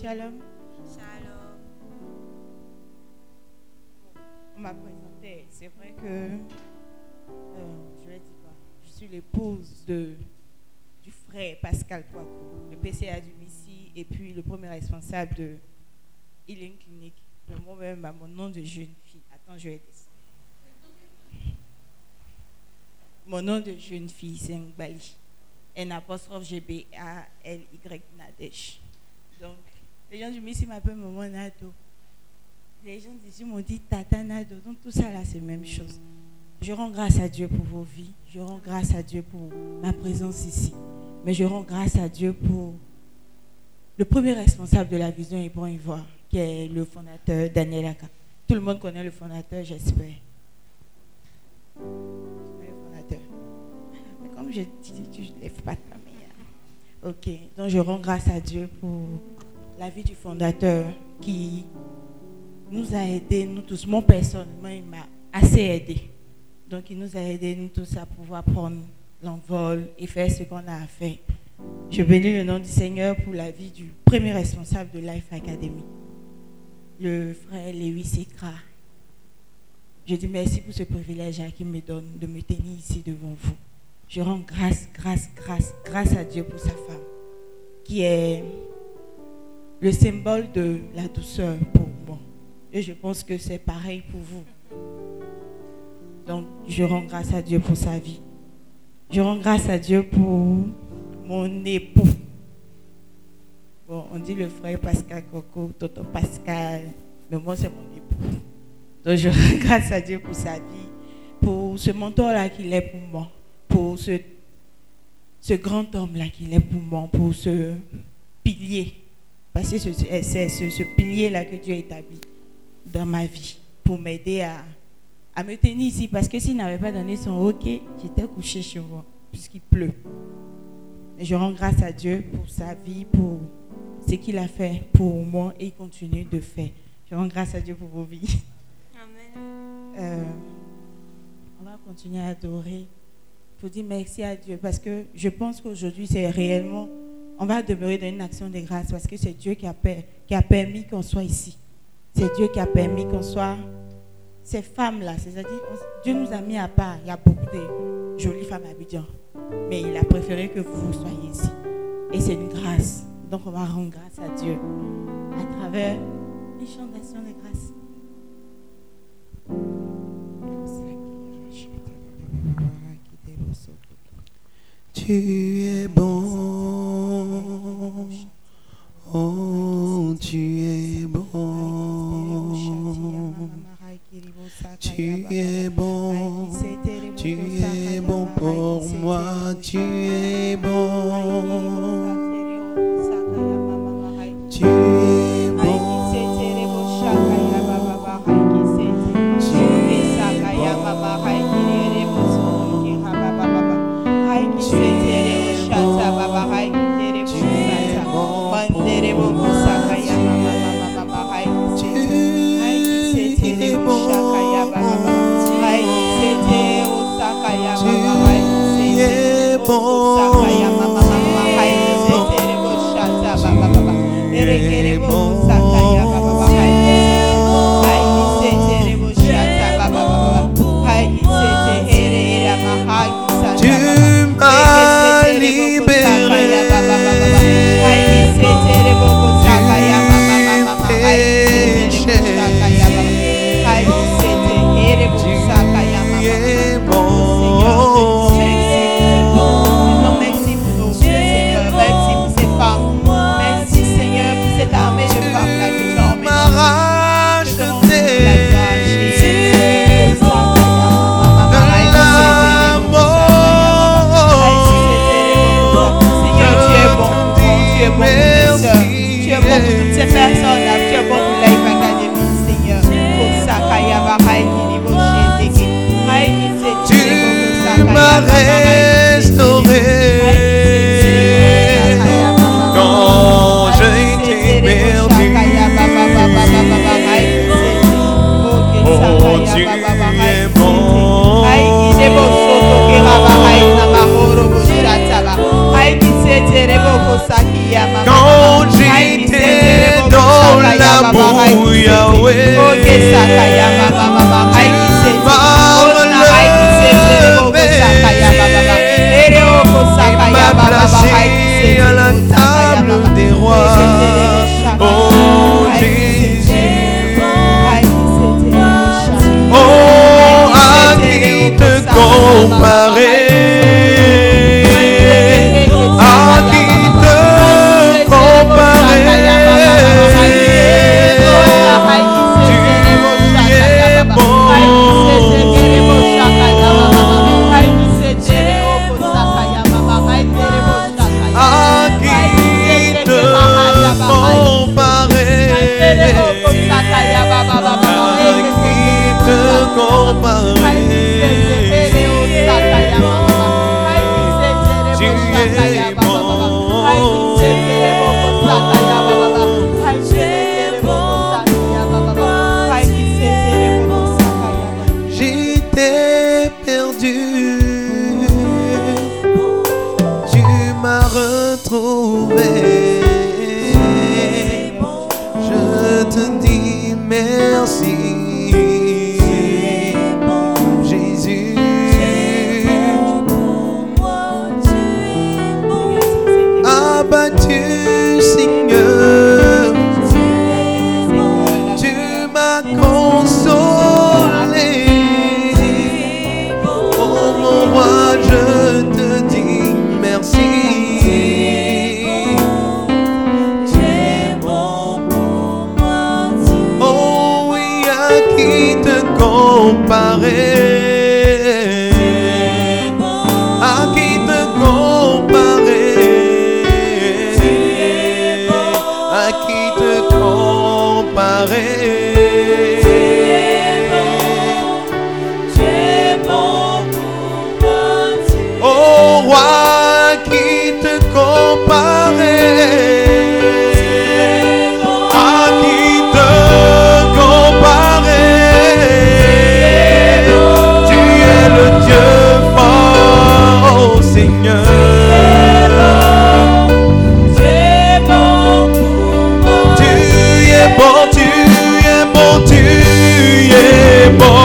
Shalom. Shalom. On m'a présenté. C'est vrai que euh, je vais dire quoi? Je suis l'épouse de du frère Pascal Poikou, le PCA du Missi, et puis le premier responsable de Healing Clinic. Moi-même, à mon nom de jeune fille. Attends, je vais descendre. Mon nom de jeune fille, c'est Ngbali. N apostrophe G B A L Y Nadesh. Donc, les gens du Missi m'appellent Maman Nado. Les gens d'ici m'ont dit Tata Nado. Donc, tout ça là, c'est la même chose. Je rends grâce à Dieu pour vos vies. Je rends grâce à Dieu pour ma présence ici. Mais je rends grâce à Dieu pour le premier responsable de la vision Hébron Ivoire, qui est le fondateur Daniel Aka. Tout le monde connaît le fondateur, j'espère. Le fondateur. Mais comme je dis, tu ne lèves pas ta main. Ok, donc je rends grâce à Dieu pour la vie du fondateur qui nous a aidés, nous tous. Mon personnellement, il m'a assez aidé. Donc, il nous a aidés, nous tous, à pouvoir prendre l'envol et faire ce qu'on a à faire. Je bénis le nom du Seigneur pour la vie du premier responsable de Life Academy, le frère Lévi Sekra. Je dis merci pour ce privilège qu'il me donne de me tenir ici devant vous. Je rends grâce, grâce, grâce, grâce à Dieu pour sa femme, qui est le symbole de la douceur pour moi. Et je pense que c'est pareil pour vous. Donc, je rends grâce à Dieu pour sa vie. Je rends grâce à Dieu pour mon époux. Bon, on dit le frère Pascal Coco, Toto Pascal, mais moi c'est mon époux. Donc je rends grâce à Dieu pour sa vie, pour ce mentor-là qu'il est pour moi, pour ce, ce grand homme-là qu'il est pour moi, pour ce pilier. Parce que c'est ce, ce pilier-là que Dieu a établi dans ma vie pour m'aider à, à me tenir ici. Parce que s'il n'avait pas donné son OK, j'étais couché chez moi, puisqu'il pleut. Et je rends grâce à Dieu pour sa vie, pour ce qu'il a fait pour moi et il continue de faire. Je rends grâce à Dieu pour vos vies. Amen. Euh, on va continuer à adorer. Il faut dire merci à Dieu parce que je pense qu'aujourd'hui, c'est réellement, on va demeurer dans une action de grâce parce que c'est Dieu qui a, permis qu'on soit ici. C'est Dieu qui a permis qu'on soit ces femmes-là. C'est-à-dire, Dieu nous a mis à part. Il y a beaucoup de jolies femmes à Abidjan. Mais il a préféré que vous soyez ici. Et c'est une grâce. Donc on va rendre grâce à Dieu à travers les chants d'action de grâce. Tu es bon, oh tu es bon, tu es bon, tu es bon pour moi, tu es bon, Quand j'étais dans la bouille, placé à des rois. Oh Jésus, te comparer? You. boy.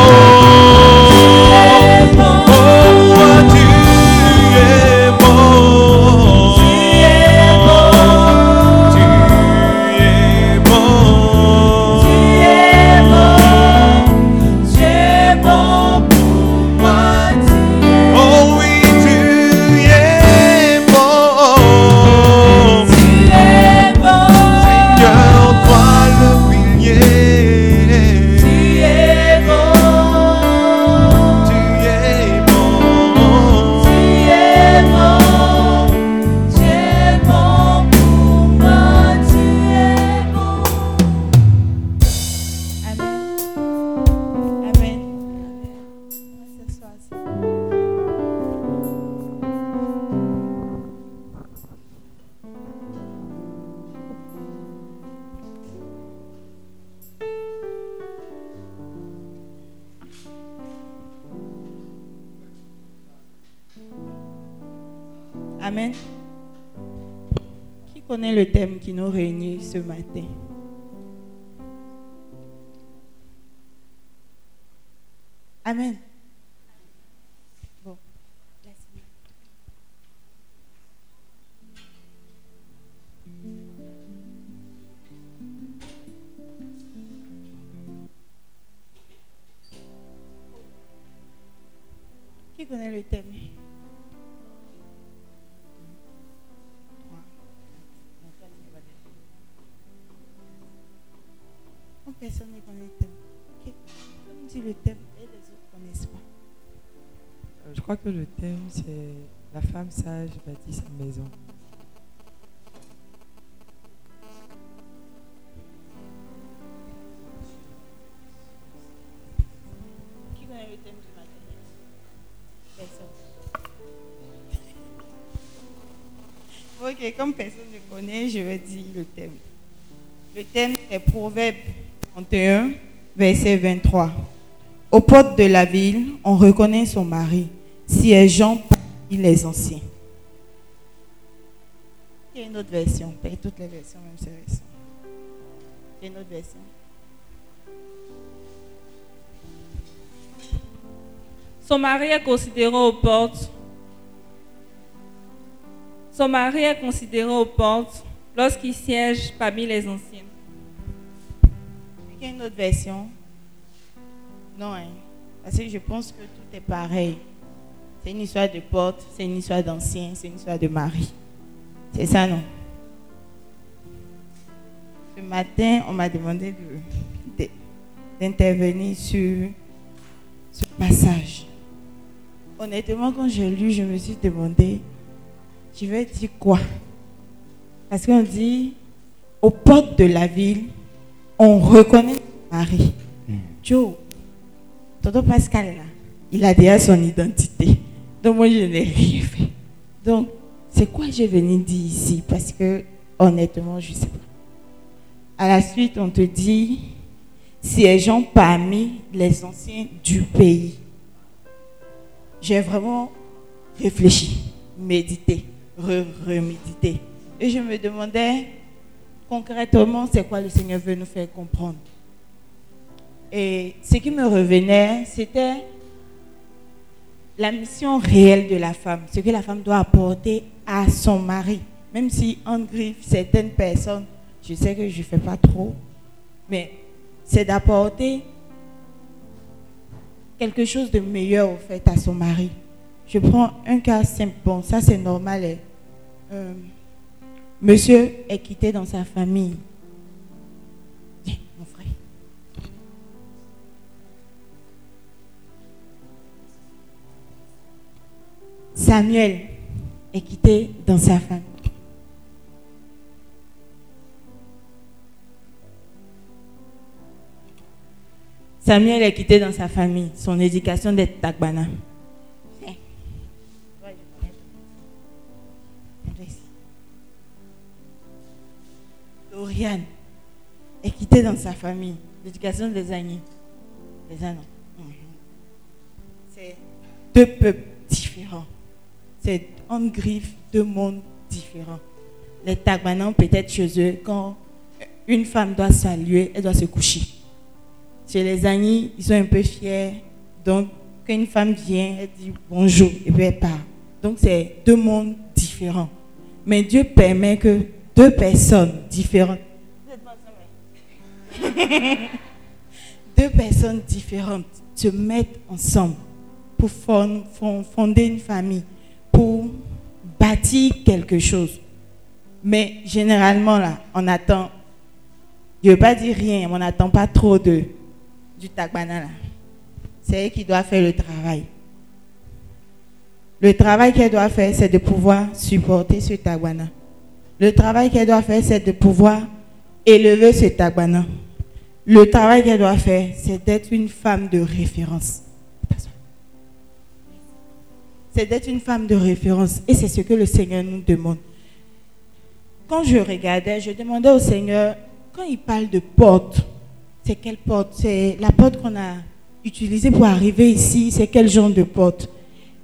c'est la femme sage bâtit sa maison. Qui connaît le thème du Personne. Ok, comme personne ne connaît, je vais dire le thème. Le thème, c'est Proverbe 31, verset 23. Aux portes de la ville, on reconnaît son mari. Si elle gens il les anciens. Il y a une autre version. Paye toutes les versions, même ces versions. Il y a une autre version. Son mari est considéré aux portes. Son mari est considéré aux portes lorsqu'il siège parmi les anciens. Il y a une autre version. Non, hein. parce que je pense que tout est pareil. C'est une histoire de porte, c'est une histoire d'ancien, c'est une histoire de mari. C'est ça, non? Ce matin, on m'a demandé de- de- d'intervenir sur ce passage. Honnêtement, quand j'ai lu, je me suis demandé, je vais dire quoi? Parce qu'on dit, aux portes de la ville, on reconnaît Marie. Joe, tonton Pascal, là, il a déjà son identité. Donc moi, je n'ai rien fait. Donc, c'est quoi je venu dire ici? Parce que, honnêtement, je ne sais pas. À la suite, on te dit, siégeant parmi les anciens du pays. J'ai vraiment réfléchi, médité, re- remédité. Et je me demandais concrètement c'est quoi le Seigneur veut nous faire comprendre? Et ce qui me revenait, c'était la mission réelle de la femme, ce que la femme doit apporter à son mari. Même si en griffe certaines personnes, je sais que je ne fais pas trop, mais c'est d'apporter quelque chose de meilleur au fait à son mari. Je prends un cas simple, bon, ça c'est normal. hein. Euh, monsieur est quitté dans sa famille. Samuel est quitté dans sa famille. Samuel est quitté dans sa famille, son éducation d'être Tagbana. Dorian est quitté dans sa famille, l'éducation des Agnis. Les Anos. Mhm. C'est deux peuples. C'est en griffe deux mondes différents. Les Tagbanans, peut-être chez eux, quand une femme doit saluer, elle doit se coucher. Chez les Agnis, ils sont un peu fiers. Donc, quand une femme vient, elle dit bonjour et puis elle part. Donc, c'est deux mondes différents. Mais Dieu permet que deux personnes différentes. deux personnes différentes se mettent ensemble pour fon- fon- fonder une famille, bâtir quelque chose. Mais généralement, là, on attend, je ne veux pas dire rien, mais on n'attend pas trop de, du tagbana. là. C'est elle qui doit faire le travail. Le travail qu'elle doit faire, c'est de pouvoir supporter ce tagbana. Le travail qu'elle doit faire, c'est de pouvoir élever ce tagbana. Le travail qu'elle doit faire, c'est d'être une femme de référence. C'est d'être une femme de référence. Et c'est ce que le Seigneur nous demande. Quand je regardais, je demandais au Seigneur, quand il parle de porte, c'est quelle porte? C'est la porte qu'on a utilisée pour arriver ici, c'est quel genre de porte?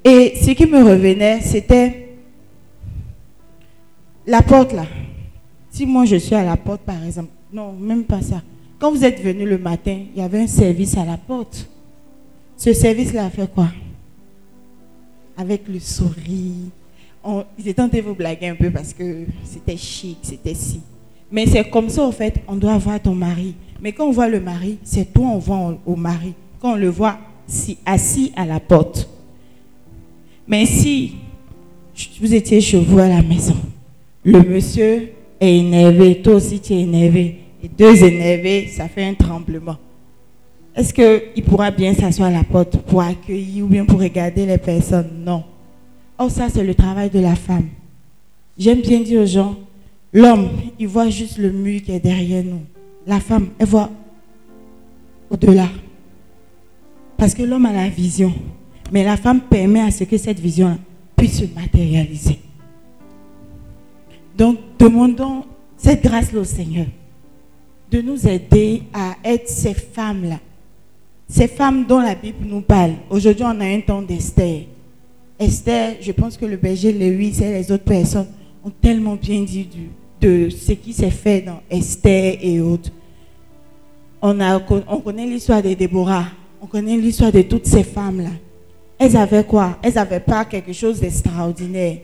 Et ce qui me revenait, c'était la porte là. Si moi je suis à la porte par exemple, non, même pas ça. Quand vous êtes venu le matin, il y avait un service à la porte. Ce service-là a fait quoi? Avec le sourire. On, ils étaient de vous blaguer un peu parce que c'était chic, c'était si. Mais c'est comme ça, en fait, on doit voir ton mari. Mais quand on voit le mari, c'est toi, on voit au- au mari. Quand on le voit si, assis à la porte. Mais si vous étiez chez vous à la maison, le monsieur est énervé, toi aussi tu es énervé, et deux énervés, ça fait un tremblement. Est-ce qu'il pourra bien s'asseoir à la porte pour accueillir ou bien pour regarder les personnes? Non. Oh, ça, c'est le travail de la femme. J'aime bien dire aux gens, l'homme, il voit juste le mur qui est derrière nous. La femme, elle voit au-delà. Parce que l'homme a la vision. Mais la femme permet à ce que cette vision puisse se matérialiser. Donc, demandons cette grâce-là au Seigneur de nous aider à être ces femmes-là. Ces femmes dont la Bible nous parle. Aujourd'hui, on a un temps d'Esther. Esther, je pense que le berger Lévis et les autres personnes ont tellement bien dit de ce qui s'est fait dans Esther et autres. On, a, on connaît l'histoire de Déborah. On connaît l'histoire de toutes ces femmes-là. elles avaient quoi? Elles n'avaient pas quelque chose d'extraordinaire.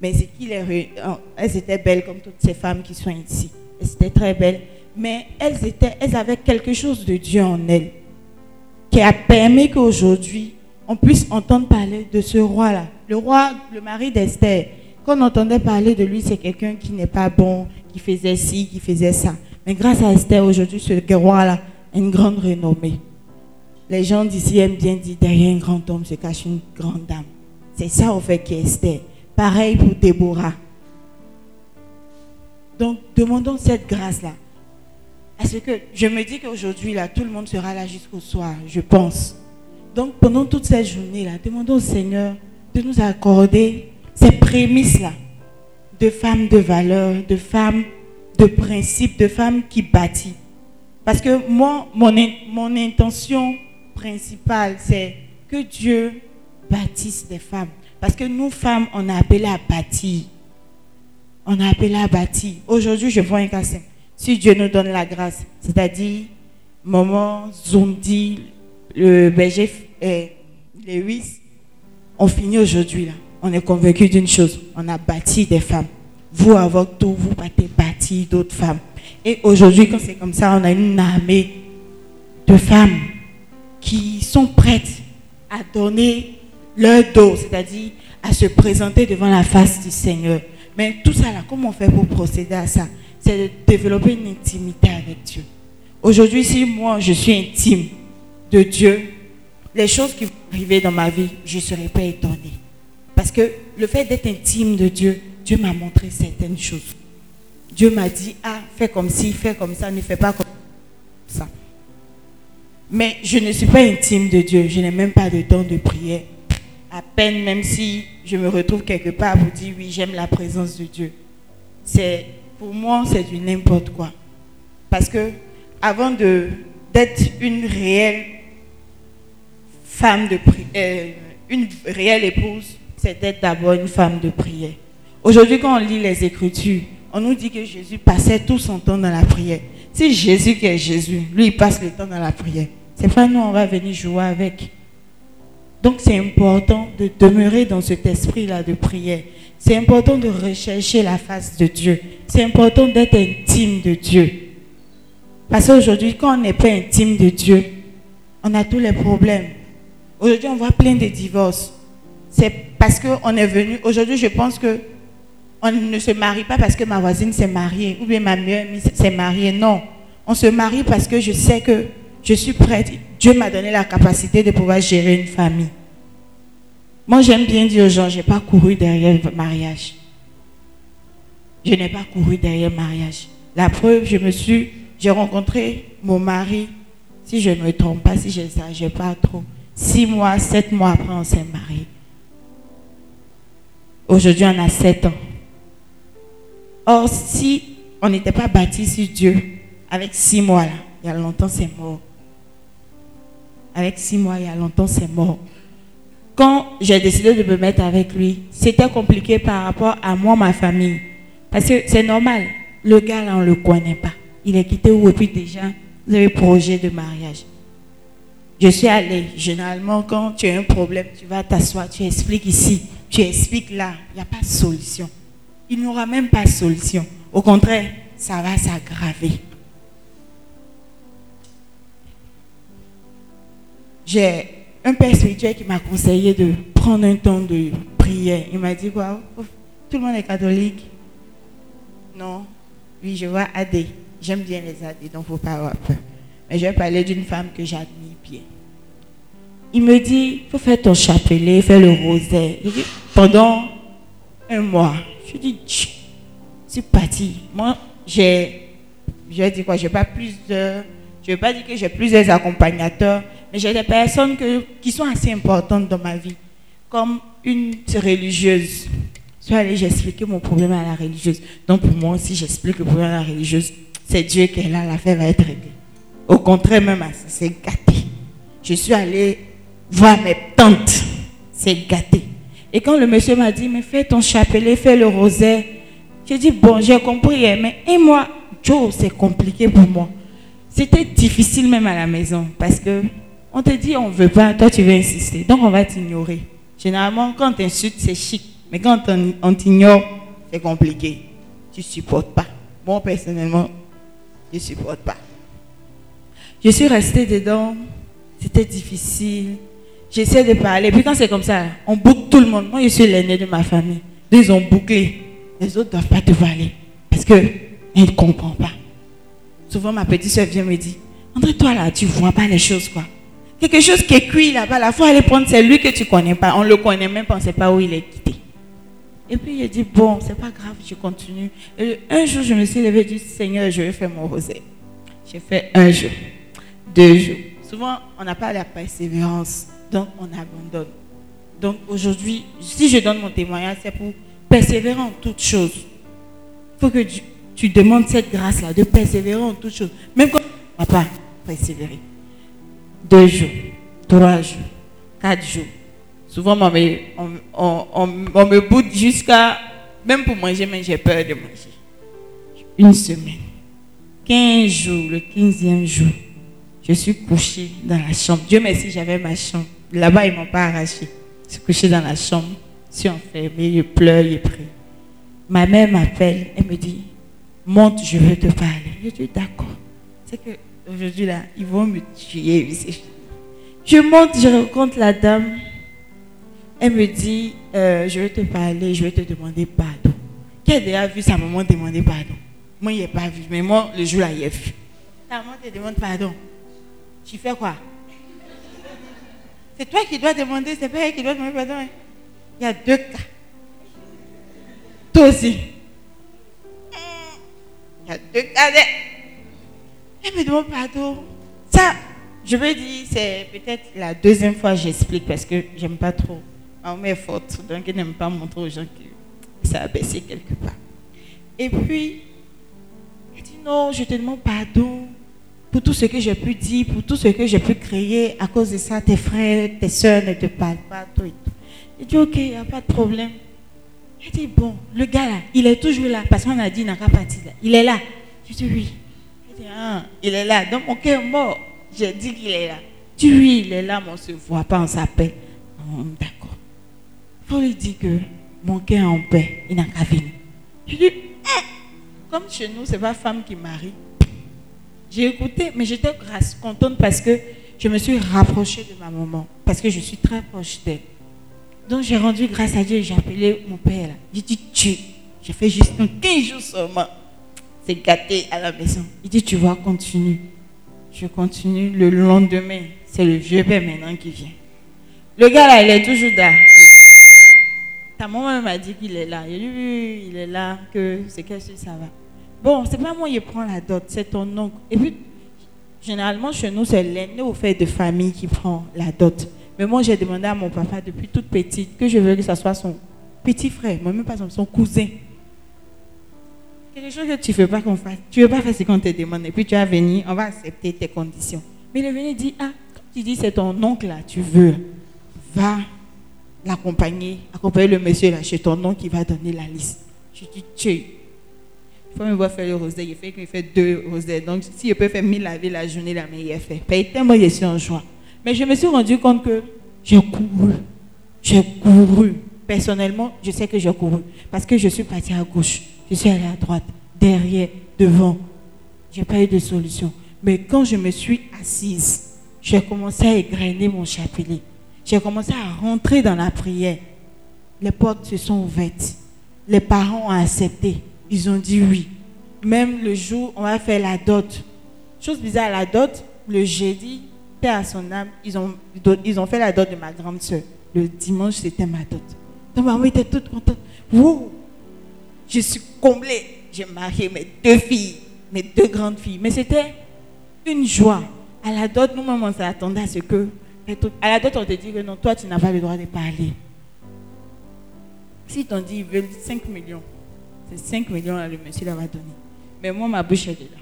Mais c'est qu'il elles étaient belles comme toutes ces femmes qui sont ici. Elles étaient très belles. Mais elles, étaient, elles avaient quelque chose de Dieu en elles qui a permis qu'aujourd'hui, on puisse entendre parler de ce roi-là. Le roi, le mari d'Esther, quand on entendait parler de lui, c'est quelqu'un qui n'est pas bon, qui faisait ci, qui faisait ça. Mais grâce à Esther, aujourd'hui, ce roi-là a une grande renommée. Les gens d'ici aiment bien dire, derrière un grand homme se cache une grande dame. C'est ça, au fait, qui est Esther. Pareil pour Déborah. Donc, demandons cette grâce-là. Parce que je me dis qu'aujourd'hui, là, tout le monde sera là jusqu'au soir, je pense. Donc, pendant toute cette journée-là, demandons au Seigneur de nous accorder ces prémices-là de femmes de valeur, de femmes de principe, de femmes qui bâtissent. Parce que moi, mon, mon intention principale, c'est que Dieu bâtisse des femmes. Parce que nous, femmes, on a appelé à bâtir. On a appelé à bâtir. Aujourd'hui, je vois un cas simple. Si Dieu nous donne la grâce, c'est-à-dire, maman, Zondi, le berger, euh, Lewis, on finit aujourd'hui là. On est convaincu d'une chose. On a bâti des femmes. Vous, avec tout, vous avez bâti d'autres femmes. Et aujourd'hui, quand c'est comme ça, on a une armée de femmes qui sont prêtes à donner leur dos, c'est-à-dire à se présenter devant la face du Seigneur. Mais tout ça là, comment on fait pour procéder à ça? C'est de développer une intimité avec Dieu. Aujourd'hui, si moi je suis intime de Dieu, les choses qui vont arriver dans ma vie, je ne serai pas étonnée. Parce que le fait d'être intime de Dieu, Dieu m'a montré certaines choses. Dieu m'a dit, ah, fais comme ci, fais comme ça, ne fais pas comme ça. Mais je ne suis pas intime de Dieu, je n'ai même pas de temps de prière. À peine, même si je me retrouve quelque part pour dire, oui, j'aime la présence de Dieu. C'est, pour moi, c'est du n'importe quoi. Parce que avant d'être une réelle femme de pri- euh, une réelle épouse, c'est d'être d'abord une femme de prière. Aujourd'hui, quand on lit les Écritures, on nous dit que Jésus passait tout son temps dans la prière. Si Jésus qui est Jésus, lui, il passe le temps dans la prière. C'est pas nous, on va venir jouer avec. Donc c'est important de demeurer dans cet esprit-là de prière. C'est important de rechercher la face de Dieu. C'est important d'être intime de Dieu. Parce qu'aujourd'hui, quand on n'est pas intime de Dieu, on a tous les problèmes. Aujourd'hui, on voit plein de divorces. C'est parce qu'on est venu. Aujourd'hui, je pense que on ne se marie pas parce que ma voisine s'est mariée ou bien ma amie s'est mariée. Non. On se marie parce que je sais que je suis prête. Dieu m'a donné la capacité de pouvoir gérer une famille. Moi, j'aime bien dire aux gens, je n'ai pas couru derrière le mariage. Je n'ai pas couru derrière le mariage. La preuve, je me suis, j'ai rencontré mon mari, si je ne me trompe pas, si je n'exagère pas trop, six mois, sept mois après, on s'est mariés. Aujourd'hui, on a sept ans. Or, si on n'était pas bâti sur Dieu, avec six mois là, il y a longtemps, c'est mort. Avec six mois, il y a longtemps, c'est mort. Quand j'ai décidé de me mettre avec lui, c'était compliqué par rapport à moi, ma famille. Parce que c'est normal, le gars là, on ne le connaît pas. Il est quitté et puis déjà, vous avez projet de mariage. Je suis allée. Généralement, quand tu as un problème, tu vas t'asseoir, tu expliques ici, tu expliques là. Il n'y a pas de solution. Il n'y aura même pas de solution. Au contraire, ça va s'aggraver. J'ai un père spirituel qui m'a conseillé de prendre un temps de prière. Il m'a dit quoi Tout le monde est catholique Non. Oui, je vois AD. J'aime bien les AD, donc il ne faut pas avoir peur. Mais je vais parler d'une femme que j'admire bien. Il me dit, il faut faire ton chapelet, faire le rosaire. Dis, pendant un mois. Je dis, c'est parti. Moi, j'ai, je dire quoi, j'ai pas plus de, je vais pas dire que j'ai plusieurs accompagnateurs, mais j'ai des personnes qui sont assez importantes dans ma vie, comme une religieuse. Je suis allée, j'ai expliqué mon problème à la religieuse. Donc pour moi aussi, j'explique le problème à la religieuse. C'est Dieu qui est là, l'affaire va être réglée. Au contraire, même, ça c'est gâté. Je suis allée voir mes tantes. C'est gâté. Et quand le monsieur m'a dit, mais fais ton chapelet, fais le rosaire, j'ai dit, bon, j'ai compris, hein, mais et moi, Joe, c'est compliqué pour moi. C'était difficile même à la maison parce que On te dit on veut pas, toi tu veux insister. Donc on va t'ignorer. Généralement, quand on t'insulte, c'est chic. Mais quand on, t'ignore, c'est compliqué. Tu supportes pas. Moi, personnellement, je supporte pas. Je suis restée dedans. C'était difficile. J'essaie de parler. Puis quand c'est comme ça, on boucle tout le monde. Moi, je suis l'aîné de ma famille. Donc, ils ont bouclé. Les autres ne doivent pas te parler. Parce qu'ils ne comprennent pas. Souvent, ma petite soeur vient me dire André, toi là, tu vois pas les choses, quoi. Quelque chose qui est cuit là-bas, la fois aller prendre, c'est lui que tu connais pas. On le connaît même pas, on ne sait pas où il est quitté. Et puis, il dit Bon, c'est pas grave, je continue. Et un jour, je me suis levée du Seigneur, je vais faire mon rosé. J'ai fait un jour, deux jours. Souvent, on n'a pas la persévérance, donc on abandonne. Donc aujourd'hui, si je donne mon témoignage, c'est pour persévérer en toutes choses. Il faut que tu, tu demandes cette grâce-là, de persévérer en toutes choses. Même quand tu ne vas pas persévérer. Deux jours, trois jours, quatre jours. Souvent, on me, on, on- on- on me boude jusqu'à... Même pour manger, mais j'ai peur de manger. Une semaine. 15 jours, le 15e jour, je suis couchée dans la chambre. Dieu merci, j'avais ma chambre. Là-bas, ils ne m'ont pas arraché. Je suis couchée dans la chambre, je suis enfermée, je pleure, je prie. Ma mère m'appelle, elle me dit, monte, je veux te parler. Je dis, d'accord. C'est que aujourd'hui là, ils vont me tuer. Je monte, je rencontre la dame. Elle me dit, euh, je vais te parler, je vais te demander pardon. Qui a déjà vu sa maman demander pardon? Moi, il n'ai pas vu, mais moi, le jour là, il a vu. Ta maman te demande pardon. Tu fais quoi? C'est toi qui dois demander, c'est pas elle qui doit demander pardon. hein. Il y a deux cas. Toi aussi. Il y a deux cas. Elle me demande pardon. Ça, je me dis, c'est peut-être la deuxième fois que j'explique parce que j'aime pas trop. Ma mère forte, donc elle n'aime pas montrer aux gens que ça a baissé quelque part. Et puis, elle dit non, je te demande pardon pour tout ce que j'ai pu dire, pour tout ce que j'ai pu créer. À cause de ça, tes frères, tes soeurs ne te parlent pas, tout et tout. Je dis ok, il n'y a pas de problème. Elle dit bon, le gars là, il est toujours là parce qu'on a dit n'a pas parti là. Il est là. Je dis oui. Elle dit ah, il est là. Donc mon cœur est mort. J'ai dit qu'il est là. Dis oui, il est là, mais on ne se voit pas, on s'appelle. Hum, D'accord. Il faut lui dire que mon cœur est en paix, il n'a qu'à venir. Je dis, Hum. comme chez nous, c'est pas femme qui marie. J'ai écouté, mais j'étais contente parce que je me suis rapprochée de ma maman, parce que je suis très proche d'elle. Donc j'ai rendu grâce à Dieu j'ai appelé mon père. J'ai dit, tu, j'ai fait juste un 15 jours seulement. C'est gâté à la maison. Il dit, tu vois, continue. Je continue. Le lendemain, c'est le vieux père maintenant qui vient. Le gars là, il est toujours là. Ta maman m'a dit qu'il est là. Il est là, que c'est que si ça va. Bon, c'est pas moi qui prends la dot, c'est ton oncle. Et puis, généralement, chez nous, c'est l'aîné au fait de famille qui prend la dot. Mais moi, j'ai demandé à mon papa depuis toute petite que je veux que ce soit son petit frère, moi même pas son, son cousin. Quelque chose que tu ne veux pas qu'on fasse. Tu ne veux pas faire ce qu'on te demande. Et puis tu vas venir, on va accepter tes conditions. Mais il est venu dire, ah, tu dis, c'est ton oncle là, tu veux. Va l'accompagner, accompagner le monsieur là chez ton oncle qui va donner la liste. Je dis, tu. Il faut me voir faire le rosé. Il fait qu'il fait deux rosés. Donc, si je peux faire mille laver la journée, il est fait. Paye tellement, je suis en joie. Mais je me suis rendu compte que j'ai couru. J'ai couru. Personnellement, je sais que j'ai couru. Parce que je suis partie à gauche. Je suis allée à droite, derrière, devant. J'ai pas eu de solution. Mais quand je me suis assise, j'ai commencé à égrener mon chapelet. J'ai commencé à rentrer dans la prière. Les portes se sont ouvertes. Les parents ont accepté. Ils ont dit oui. Même le jour, on va faire la dot. Chose bizarre, la dot, le jeudi, Père à son âme, ils ont, ils ont fait la dot de ma grande soeur. Le dimanche, c'était ma dot. Donc maman était toute contente. Wow! Je suis comblée. J'ai marié mes deux filles, mes deux grandes filles. Mais c'était une joie. À la dot, nous-mêmes, on s'attendait à ce que. À la dot, on te dit que non, toi, tu n'as pas le droit de parler. Si t'ont dit ils veulent 5 millions, c'est 5 millions là, le monsieur leur va donner. Mais moi, ma bouche est là.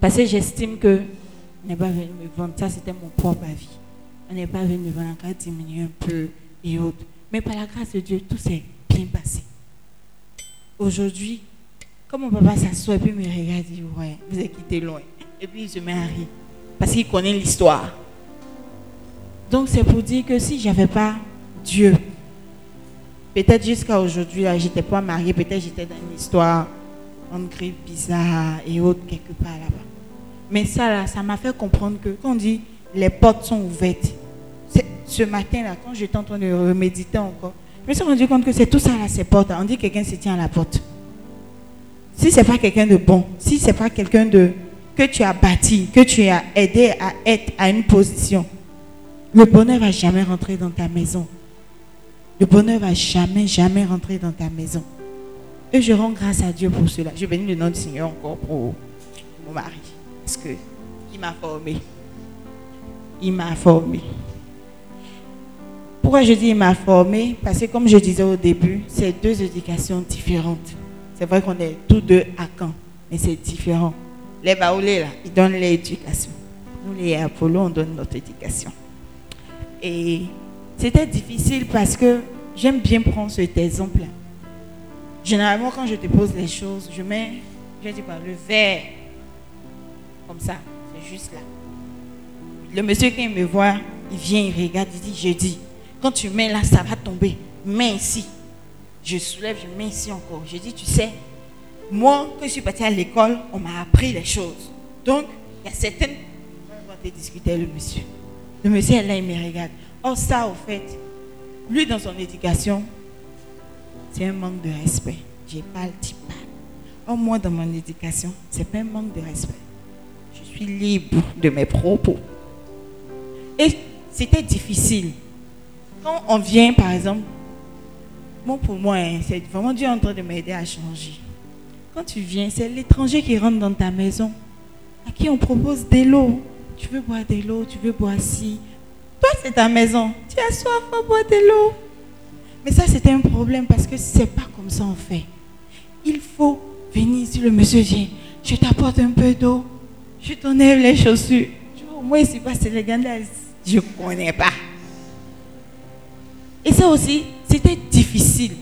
Parce que j'estime que on n'est pas venu me vendre. Ça, c'était mon propre avis. On n'est pas venu me vendre encore diminuer un peu et autres. Mais par la grâce de Dieu, tout s'est bien passé. Aujourd'hui, comme mon papa s'assoit et puis me regarde, il dit Ouais, vous êtes quitté loin. Et puis il se met à rire. Parce qu'il connaît l'histoire. Donc c'est pour dire que si j'avais pas Dieu, peut-être jusqu'à aujourd'hui, là, j'étais pas mariée, peut-être j'étais dans une histoire, on crie bizarre et autres quelque part là-bas. Mais ça, là, ça m'a fait comprendre que quand on dit les portes sont ouvertes, ce matin-là, quand j'étais en train de reméditer encore, je me suis rendu compte que c'est tout ça là, ces portes. On dit que quelqu'un se tient à la porte. Si c'est pas quelqu'un de bon, si c'est pas quelqu'un de que tu as bâti, que tu as aidé à être à une position, le bonheur va jamais rentrer dans ta maison. Le bonheur va jamais, jamais rentrer dans ta maison. Et je rends grâce à Dieu pour cela. Je bénis le nom du Seigneur encore pour mon mari. Parce que il m'a formé. Il m'a formé. Pourquoi je dis il m'a formé Parce que comme je disais au début, c'est deux éducations différentes. C'est vrai qu'on est tous deux à Caen, mais c'est différent. Les Baoulés, là, ils donnent l'éducation. Nous, les Apollo, on donne notre éducation. Et c'était difficile parce que j'aime bien prendre cet exemple-là. Généralement, quand je te pose les choses, je mets, je dis quoi, le verre, comme ça, c'est juste là. Le monsieur, il me voit, il vient, il regarde, il dit, je dis, quand tu mets là, ça va tomber. Mets ici. Je soulève, je mets ici encore. Je dis, tu sais, moi, quand je suis partie à l'école, on m'a appris les choses. Donc, il y a certaines... On va discuter le monsieur. Le monsieur est là, il me regarde. Oh, ça, au fait, lui, dans son éducation, c'est un manque de respect. J'ai pas le type. Oh, moi, dans mon éducation, c'est pas un manque de respect. Je suis libre de mes propos. Et c'était difficile. Quand on vient, par exemple, bon, pour moi, hein, c'est vraiment Dieu en train de m'aider à changer. Quand tu viens, c'est l'étranger qui rentre dans ta maison, à qui on propose de l'eau. Tu veux boire de l'eau, tu veux boire ci. Toi, c'est ta maison. Tu as soif, va boire de l'eau. Mais ça, c'était un problème parce que c'est pas comme ça on fait. Il faut venir si le monsieur vient. Je t'apporte un peu d'eau. Je t'enlève les chaussures. Tu vois, moi, ici, pas sénégalaise. Je connais pas. Et ça aussi, c'était difficile.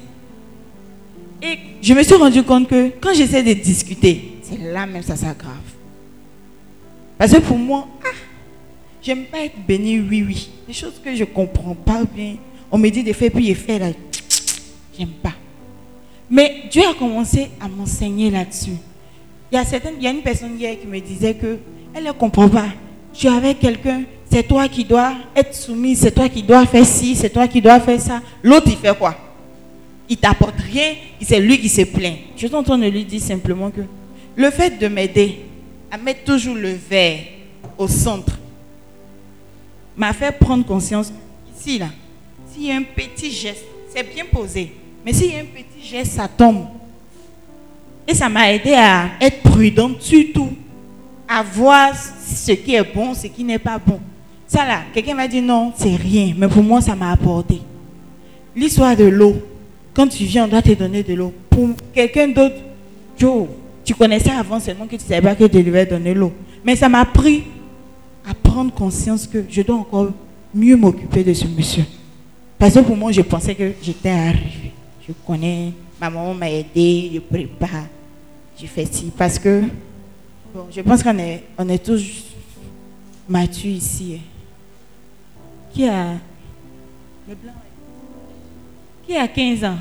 Et je me suis rendu compte que quand j'essaie de discuter, c'est là même ça s'aggrave. Parce que pour moi, ah, j'aime pas être béni, oui, oui. Des choses que je comprends pas bien. On me dit de faire, puis il fait là. J'aime pas. Mais Dieu a commencé à m'enseigner là-dessus. Il y a certaines, il y a une personne hier qui me disait que elle ne comprend pas. Es avec quelqu'un, c'est toi qui dois être soumis, c'est toi qui dois faire ci, c'est toi qui dois faire ça. L'autre, il fait quoi? Il t'apporte rien, c'est lui qui se plaint. Je suis en train de lui dire simplement que le fait de m'aider à mettre toujours le verre au centre m'a fait prendre conscience ici là. S'il y a un petit geste, c'est bien posé. Mais s'il y a un petit geste, ça tombe. Et ça m'a aidé à être prudente, surtout à voir ce qui est bon, ce qui n'est pas bon. Ça là, quelqu'un m'a dit non, c'est rien. Mais pour moi, ça m'a apporté. L'histoire de l'eau. Quand tu viens, on doit te donner de l'eau. Pour quelqu'un d'autre, Joe, tu connaissais avant seulement que tu ne savais pas que tu devais donner l'eau. Mais ça m'a pris à prendre conscience que je dois encore mieux m'occuper de ce monsieur. Parce que pour moi, je pensais que j'étais arrivée. Je connais, ma maman m'a aidé, je prépare, je fais ci. Parce que, bon, je pense qu'on est, on est tous matures ici. Qui a. Le blanc. Qui a 15 ans?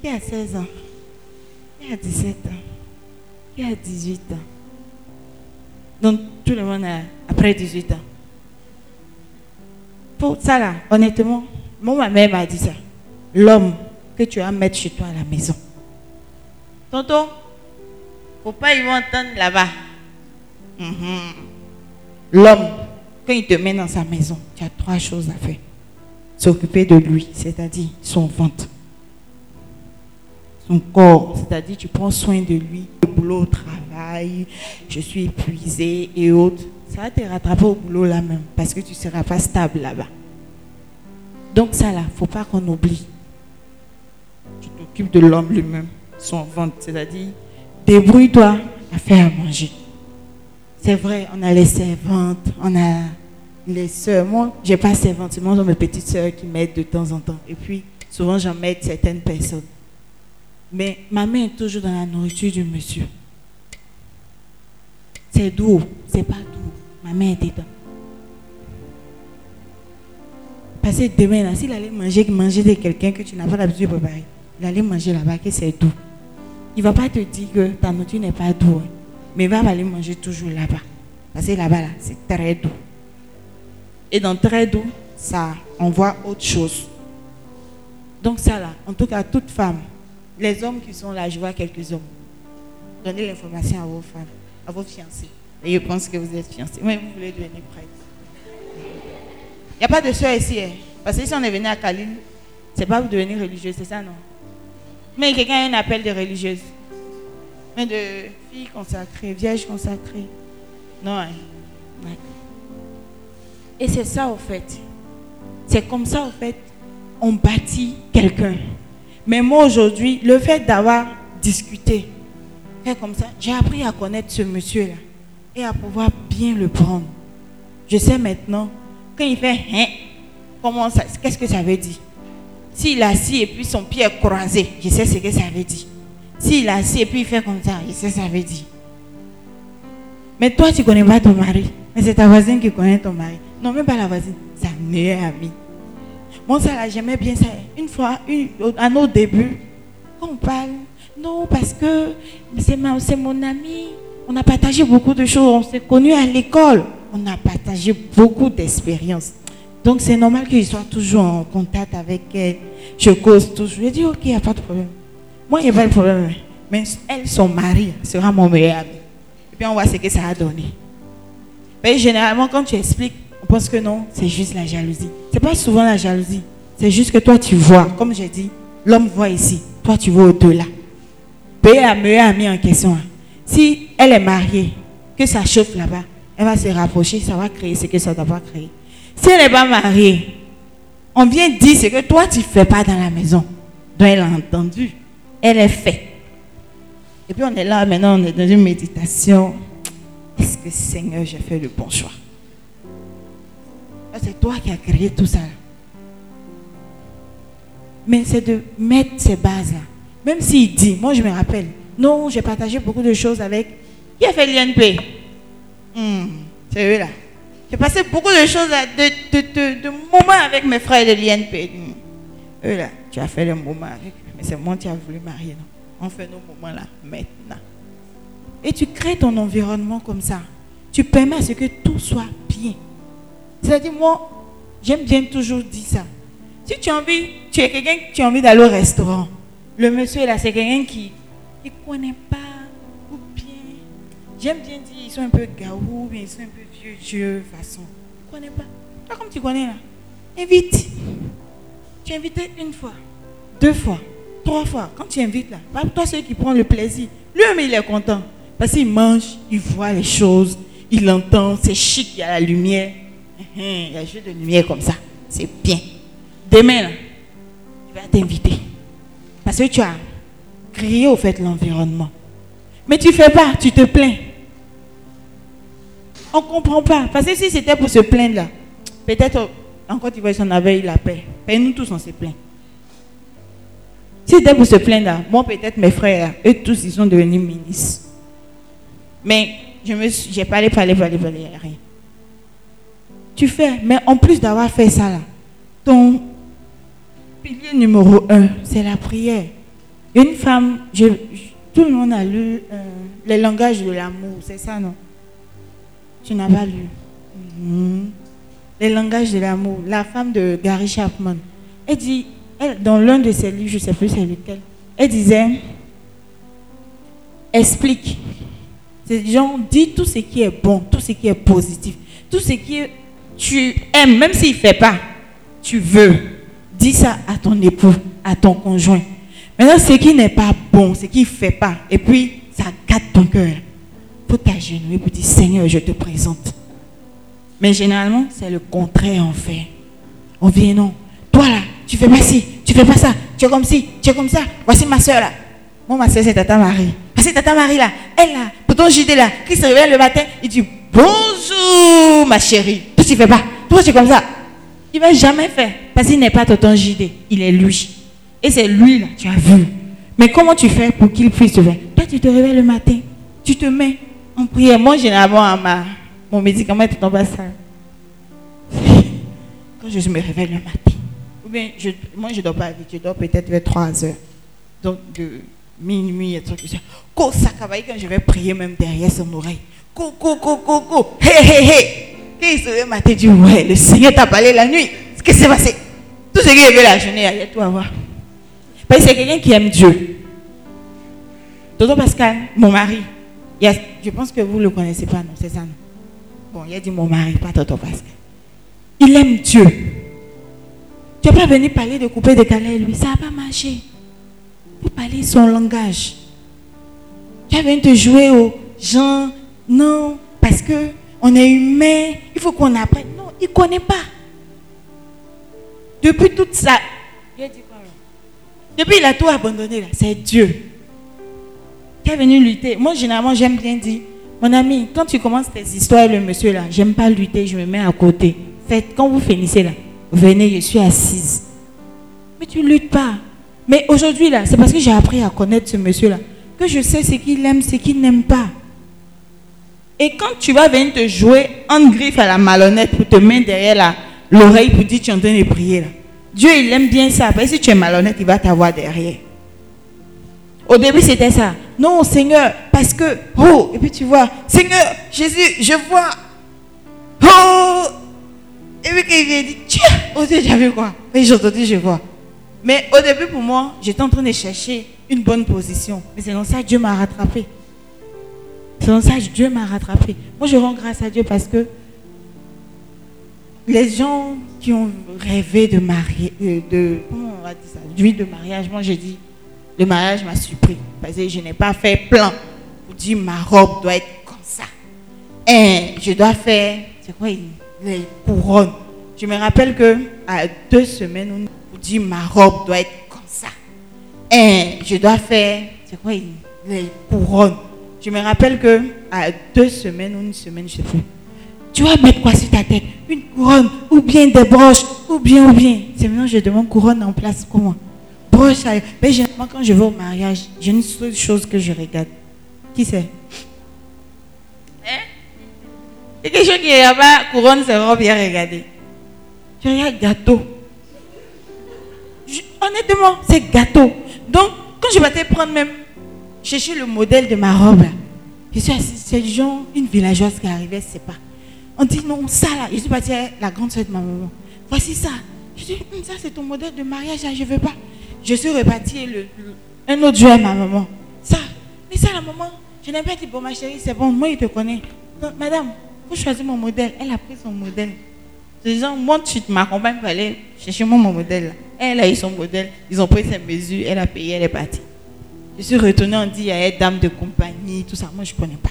Qui a 16 ans? Qui a 17 ans? Qui a 18 ans? Donc, tout le monde a après 18 ans. Pour ça là, honnêtement, moi, ma mère m'a dit ça. L'homme que tu vas mettre chez toi à la maison. Tonton, faut pas y entendre là-bas. Mhm. L'homme, quand il te met dans sa maison, tu as trois choses à faire. S'occuper de lui, c'est-à-dire son ventre. Son corps, c'est-à-dire tu prends soin de lui, le boulot, au travail, je suis épuisé et autres. Ça va te rattraper au boulot là même, parce que tu ne seras pas stable là-bas. Donc ça là, faut pas qu'on oublie. Tu t'occupes de l'homme lui-même, son ventre, c'est-à-dire débrouille-toi à faire à manger. C'est vrai, on a les servantes, on a les sœurs. Moi, j'ai pas servante, moi j'ai mes petites sœurs qui m'aident de temps en temps. Et puis, souvent j'en m'aide certaines personnes. Mais ma main est toujours dans la nourriture du monsieur. C'est doux, c'est pas doux. Ma main est dedans. Parce que demain, s'il allait manger, manger de quelqu'un que tu n'as pas l'habitude de préparer, il allait manger là-bas, que c'est doux. Il ne va pas te dire que ta nourriture n'est pas hein, mais il va aller manger toujours là-bas. Parce que là-bas, là, c'est très doux. Et dans très doux, ça envoie autre chose. Donc ça là, en tout cas, toute femme, les hommes qui sont là, je vois quelques hommes. Donnez l'information à vos femmes, à vos fiancés. Et je pense que vous êtes fiancés. Mais vous voulez devenir prêtre. Il n'y a pas de soeur ici. hein. Parce que si on est venu à Kaline, c'est pas pour devenir religieuse, c'est ça, non? Mais quelqu'un a un appel de religieuse. Mais de filles consacrées, vierges consacrées. Non, hein. Ouais. Et c'est ça, au fait. C'est comme ça, au fait, on bâtit quelqu'un. Mais moi, aujourd'hui, le fait d'avoir discuté, fait comme ça, j'ai appris à connaître ce monsieur-là et à pouvoir bien le prendre. Je sais maintenant, quand il fait hein, comment ça, qu'est-ce que ça veut dire? S'il assis et puis son pied est croisé, je sais ce que ça veut dire. S'il assis et puis il fait comme ça, je sais ce que ça veut dire. Mais toi, tu ne connais pas ton mari. Mais c'est ta voisine qui connaît ton mari. Non, même pas la voisine, sa meilleure amie. Moi, ça, là, j'aimais bien ça. Une fois, une, à nos débuts, quand on parle, non, parce que c'est mon ami. On a partagé beaucoup de choses. On s'est connus à l'école. On a partagé beaucoup d'expériences. Donc, c'est normal qu'il soit toujours en contact avec elle. Je cause toujours. Je dis, ok, il n'y a pas de problème. Moi, il n'y a pas de problème. Mais elle, son mari, sera mon meilleur ami. Et puis, on voit ce que ça a donné. Mais généralement, quand tu expliques, pense que non, c'est juste la jalousie. C'est pas souvent la jalousie. C'est juste que toi, tu vois. Comme j'ai dit, l'homme voit ici. Toi, tu vois au-delà. Payer la meilleure amie en question. hein. Si elle est mariée, que ça chauffe là-bas, elle va se rapprocher, ça va créer ce que ça doit pas créer. Si elle n'est pas mariée, on vient dire ce que toi, tu ne fais pas dans la maison. Donc, elle a entendu. Elle est fait. Et puis, on est là, maintenant, on est dans une méditation. Est-ce que, Seigneur, j'ai fait le bon choix? C'est toi qui as créé tout ça. Mais c'est de mettre ces bases-là. Même s'il dit, moi je me rappelle, non, j'ai partagé beaucoup de choses avec. Qui a fait l'INP Hmm, C'est eux là. J'ai passé beaucoup de choses, de, moments avec mes frères de l'INP. Hmm. Eux là, tu as fait le moment avec. Mais c'est moi qui as voulu marier. On fait nos moments là, maintenant. Et tu crées ton environnement comme ça. Tu permets à ce que tout soit bien. C'est-à-dire, moi, j'aime bien toujours dire ça. Si tu as envie, tu es quelqu'un qui a envie d'aller au restaurant, le monsieur là, c'est quelqu'un qui ne connaît pas, ou bien, j'aime bien dire, ils sont un peu gaou, ou bien ils sont un peu vieux Dieu, façon. Tu ne connais pas. Toi, comme tu connais là, invite. Tu invites une fois, deux fois, trois fois. Quand tu invites là, toi celui qui prend le plaisir. Lui-même, il est content. Parce qu'il mange, il voit les choses, il entend, c'est chic, il y a la lumière. Hum, Il y a jeu de lumière comme ça. C'est bien. Demain, il va t'inviter. Parce que tu as créé au fait l'environnement. Mais tu ne fais pas, tu te plains. On ne comprend pas. Parce que si c'était pour se plaindre là, peut-être en Côte d'Ivoire, si on avait eu la paix. Et nous tous, on se plaint. Si c'était pour se plaindre là, moi peut-être mes frères, eux tous, ils sont devenus ministres. Mais je me suis, j'ai parlé, parlé, parlé, parlé, rien. Tu fais, mais en plus d'avoir fait ça là, ton pilier numéro un, c'est la prière. Une femme, je- tout le monde a lu euh, les langages de l'amour, c'est ça, non? Tu n'as pas lu. Mhm. Les langages de l'amour. La femme de Gary Chapman. Elle dit, elle, dans l'un de ses livres, je sais plus c'est lequel, elle disait, explique. C'est genre, dis tout ce qui est bon, tout ce qui est positif, tout ce qui est- tu aimes, même s'il ne fait pas, tu veux. Dis ça à ton époux, à ton conjoint. Maintenant, ce qui n'est pas bon, ce qui ne fait pas, et puis ça gâte ton cœur. Faut t'agenouiller pour dire Seigneur, je te présente. Mais généralement, c'est le contraire en fait. On vient, non. Toi là, tu fais pas ci, tu fais pas ça, tu es comme ci, tu es comme ça. Voici ma soeur là. Moi, ma soeur, c'est Tata Marie. C'est Tata Marie là. Elle là, pour ton JD là, qui se réveille le matin, il dit Bonjour ma chérie. Toi, tu fais pas? Toi, tu es comme ça? Il va jamais faire. Parce qu'il n'est pas tonton JD, il est lui. Et c'est lui là, tu as vu. Mais comment tu fais pour qu'il puisse te faire? Toi, tu te réveilles le matin, tu te mets en prière. Moi, généralement, à ma, mon médicament est tout en bas ça. quand je me réveille le matin, ou bien je, moi je ne dors pas vite, je dors peut-être vers 3 heures. Donc de minuit et tout ça. Quand je vais prier même derrière son oreille. Ko, ko, ko, ko, ko. Hé, hé, hé. Et il se matin, dit, ouais, le Seigneur t'a parlé la nuit? Qu'est-ce qui s'est passé? Tout ce qui est la journée, il y a tout à voir. Parce que c'est quelqu'un qui aime Dieu. Toto Pascal, mon mari, il y a- je pense que vous ne le connaissez pas, non, c'est ça, non? Bon, il a dit mon mari, pas Toto Pascal. Il aime Dieu. Tu n'as pas venu parler de couper de calais, lui, ça n'a pas marché. Vous parlez son langage. Tu as venu te jouer aux gens, non, parce que on est humain, il faut qu'on apprenne. Non, il ne connaît pas. Depuis toute sa... Il a dit quoi, Depuis il a tout abandonné, là, c'est Dieu qui est venu lutter. Moi, généralement, j'aime bien dire, mon ami, quand tu commences tes histoires, le monsieur là, j'aime pas lutter, je me mets à côté. Faites, quand vous finissez là, venez, je suis assise. Mais tu luttes pas. Mais aujourd'hui là, c'est parce que j'ai appris à connaître ce monsieur là, que je sais ce qu'il aime, ce qu'il n'aime pas. Et quand tu vas venir te jouer en griffe à la malhonnête pour te mettre derrière l'oreille pour dire tu es en train de prier là, Dieu il aime bien ça. Parce que si tu es malhonnête, il va t'avoir derrière. Au début, c'était ça. Non, Seigneur, parce que, oh, et puis tu vois, Seigneur, Jésus, je vois, oh, et puis vient dit, Dieu, oh Dieu, j'avais quoi? Et j'ai entendu, je vois. Mais au début, pour moi, j'étais en train de chercher une bonne position. Mais c'est dans ça que Dieu m'a rattrapé. C'est dans ça Dieu m'a rattrapé. Moi, je rends grâce à Dieu parce que les gens qui ont rêvé de marier, euh, de, comment on va dire ça, de mariage, moi j'ai dit, le mariage m'a surpris. Parce que je n'ai pas fait plan pour dire ma robe doit être comme ça. Et je dois faire, c'est quoi, les couronnes. Je me rappelle que à deux semaines, on dire ma robe doit être comme ça. Et je dois faire, c'est quoi, les couronnes. Je me rappelle que à deux semaines ou une semaine, je sais plus. Tu vas mettre quoi sur ta tête? Une couronne, ou bien des broches, ou bien, ou bien. C'est maintenant que je demande couronne en place pour moi. Broche, ça- mais généralement, quand je vais au mariage, j'ai une seule chose que je regarde. Qui c'est? Hein? Quelque chose qui est là-bas, couronne, c'est vraiment bien regardé. Je regarde gâteau. Je- honnêtement, c'est gâteau. Donc, quand je vais te prendre même, chercher le modèle de ma robe, là, je suis assise, c'est genre une villageoise qui arrivait, c'est pas. On dit non, ça là, je suis partie à la grande soeur de ma maman. Voici ça. Je dis, Hum, ça c'est ton modèle de mariage, là, je veux pas. Je suis repartie un autre jour à ma maman. Ça, mais ça la maman, je n'ai pas dit, bon ma chérie, c'est bon, moi il te connaît. Madame, faut choisir mon modèle. Elle a pris son modèle. Les gens, moi, tu m'accompagnes pour aller chercher mon modèle. Elle a eu son modèle, ils ont pris ses mesures, elle a payé, elle est partie. Je suis retournée, on dit, il y a une dame de compagnie, tout ça. Moi, je ne connais pas.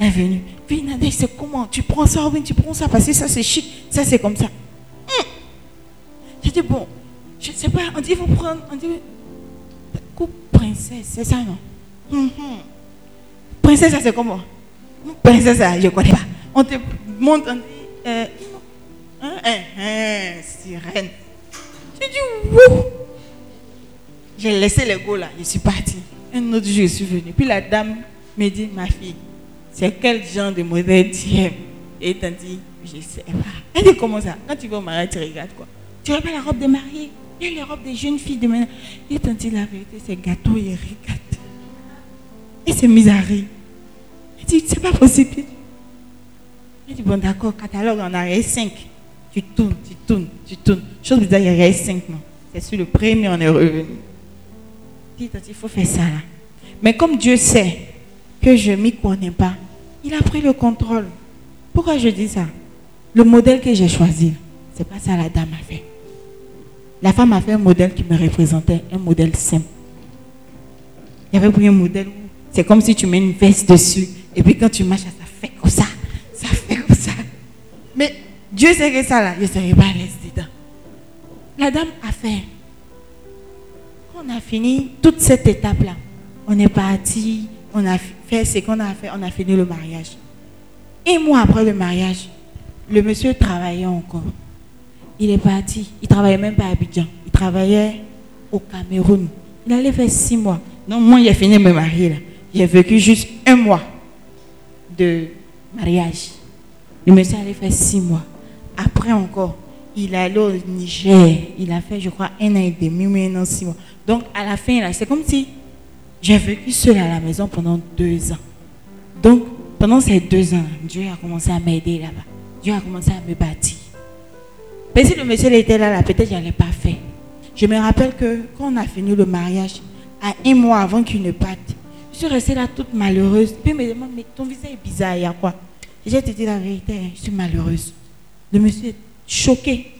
Elle est venue. Puis, Nadège, c'est comment? Tu prends ça, oui, tu prends ça, parce que ça, c'est chic, ça, c'est comme ça. Hum. J'ai dit, bon, je ne sais pas, on dit, faut prendre, on dit, coupe princesse, c'est ça, non? Hum, hum. Princesse, ça, c'est comment? Princesse, ça, je ne connais pas. On te montre, on dit, euh, hein, hein, hein, sirène. J'ai dit, wouh j'ai laissé les go là, je suis partie. Un autre jour, je suis venue. Puis la dame me dit, ma fille, c'est quel genre de modèle tu aimes? Et elle dit, je sais pas. Elle dit, comment ça? Quand tu vas au mariage, tu regardes quoi? Tu regardes la robe de mariée, il y a les robes des jeunes filles de maintenant. Et elle dit, la vérité, c'est gâteau et regarde. Et c'est mise à rire. Elle dit, c'est pas possible. Elle dit, bon d'accord, catalogue en arrière 5. Tu tournes, tu tournes, tu tournes. Chose bizarre, il y a 5 non? C'est sur le premier, on est revenu. Il faut faire ça là. Mais comme Dieu sait que je ne m'y connais pas, il a pris le contrôle. Pourquoi je dis ça? Le modèle que j'ai choisi, c'est pas ça la dame a fait. La femme a fait un modèle qui me représentait, un modèle simple. Il y avait pris un modèle où c'est comme si tu mets une veste dessus, et puis quand tu marches, ça fait comme ça. Ça fait comme ça. Mais Dieu sait que ça là, je ne serais pas à l'aise dedans. La dame a fait. On a fini toute cette étape-là, on est parti, on a fait ce qu'on a fait, on a fini le mariage. Et moi, après le mariage, le monsieur travaillait encore. Il est parti. Il travaillait même pas à Abidjan. Il travaillait au Cameroun. Il allait faire six mois. Donc moi, j'ai fini de me marier. J'ai vécu juste un mois de mariage. Le monsieur allait faire six mois. Après encore, il allé au Niger. Il a fait, je crois, un an et demi ou un an, six mois. Donc, à la fin, là, c'est comme si j'ai vécu seule à la maison pendant deux ans. Donc, pendant ces deux ans, Dieu a commencé à m'aider là-bas. Dieu a commencé à me bâtir. Mais si le monsieur était là, peut-être je n'allais pas faire. Je me rappelle que quand on a fini le mariage, à un mois avant qu'il ne parte, je suis restée là toute malheureuse. Puis il me demande, mais ton visage est bizarre, il y a quoi? J'ai dit la vérité, hein, je suis malheureuse. Le monsieur est choqué.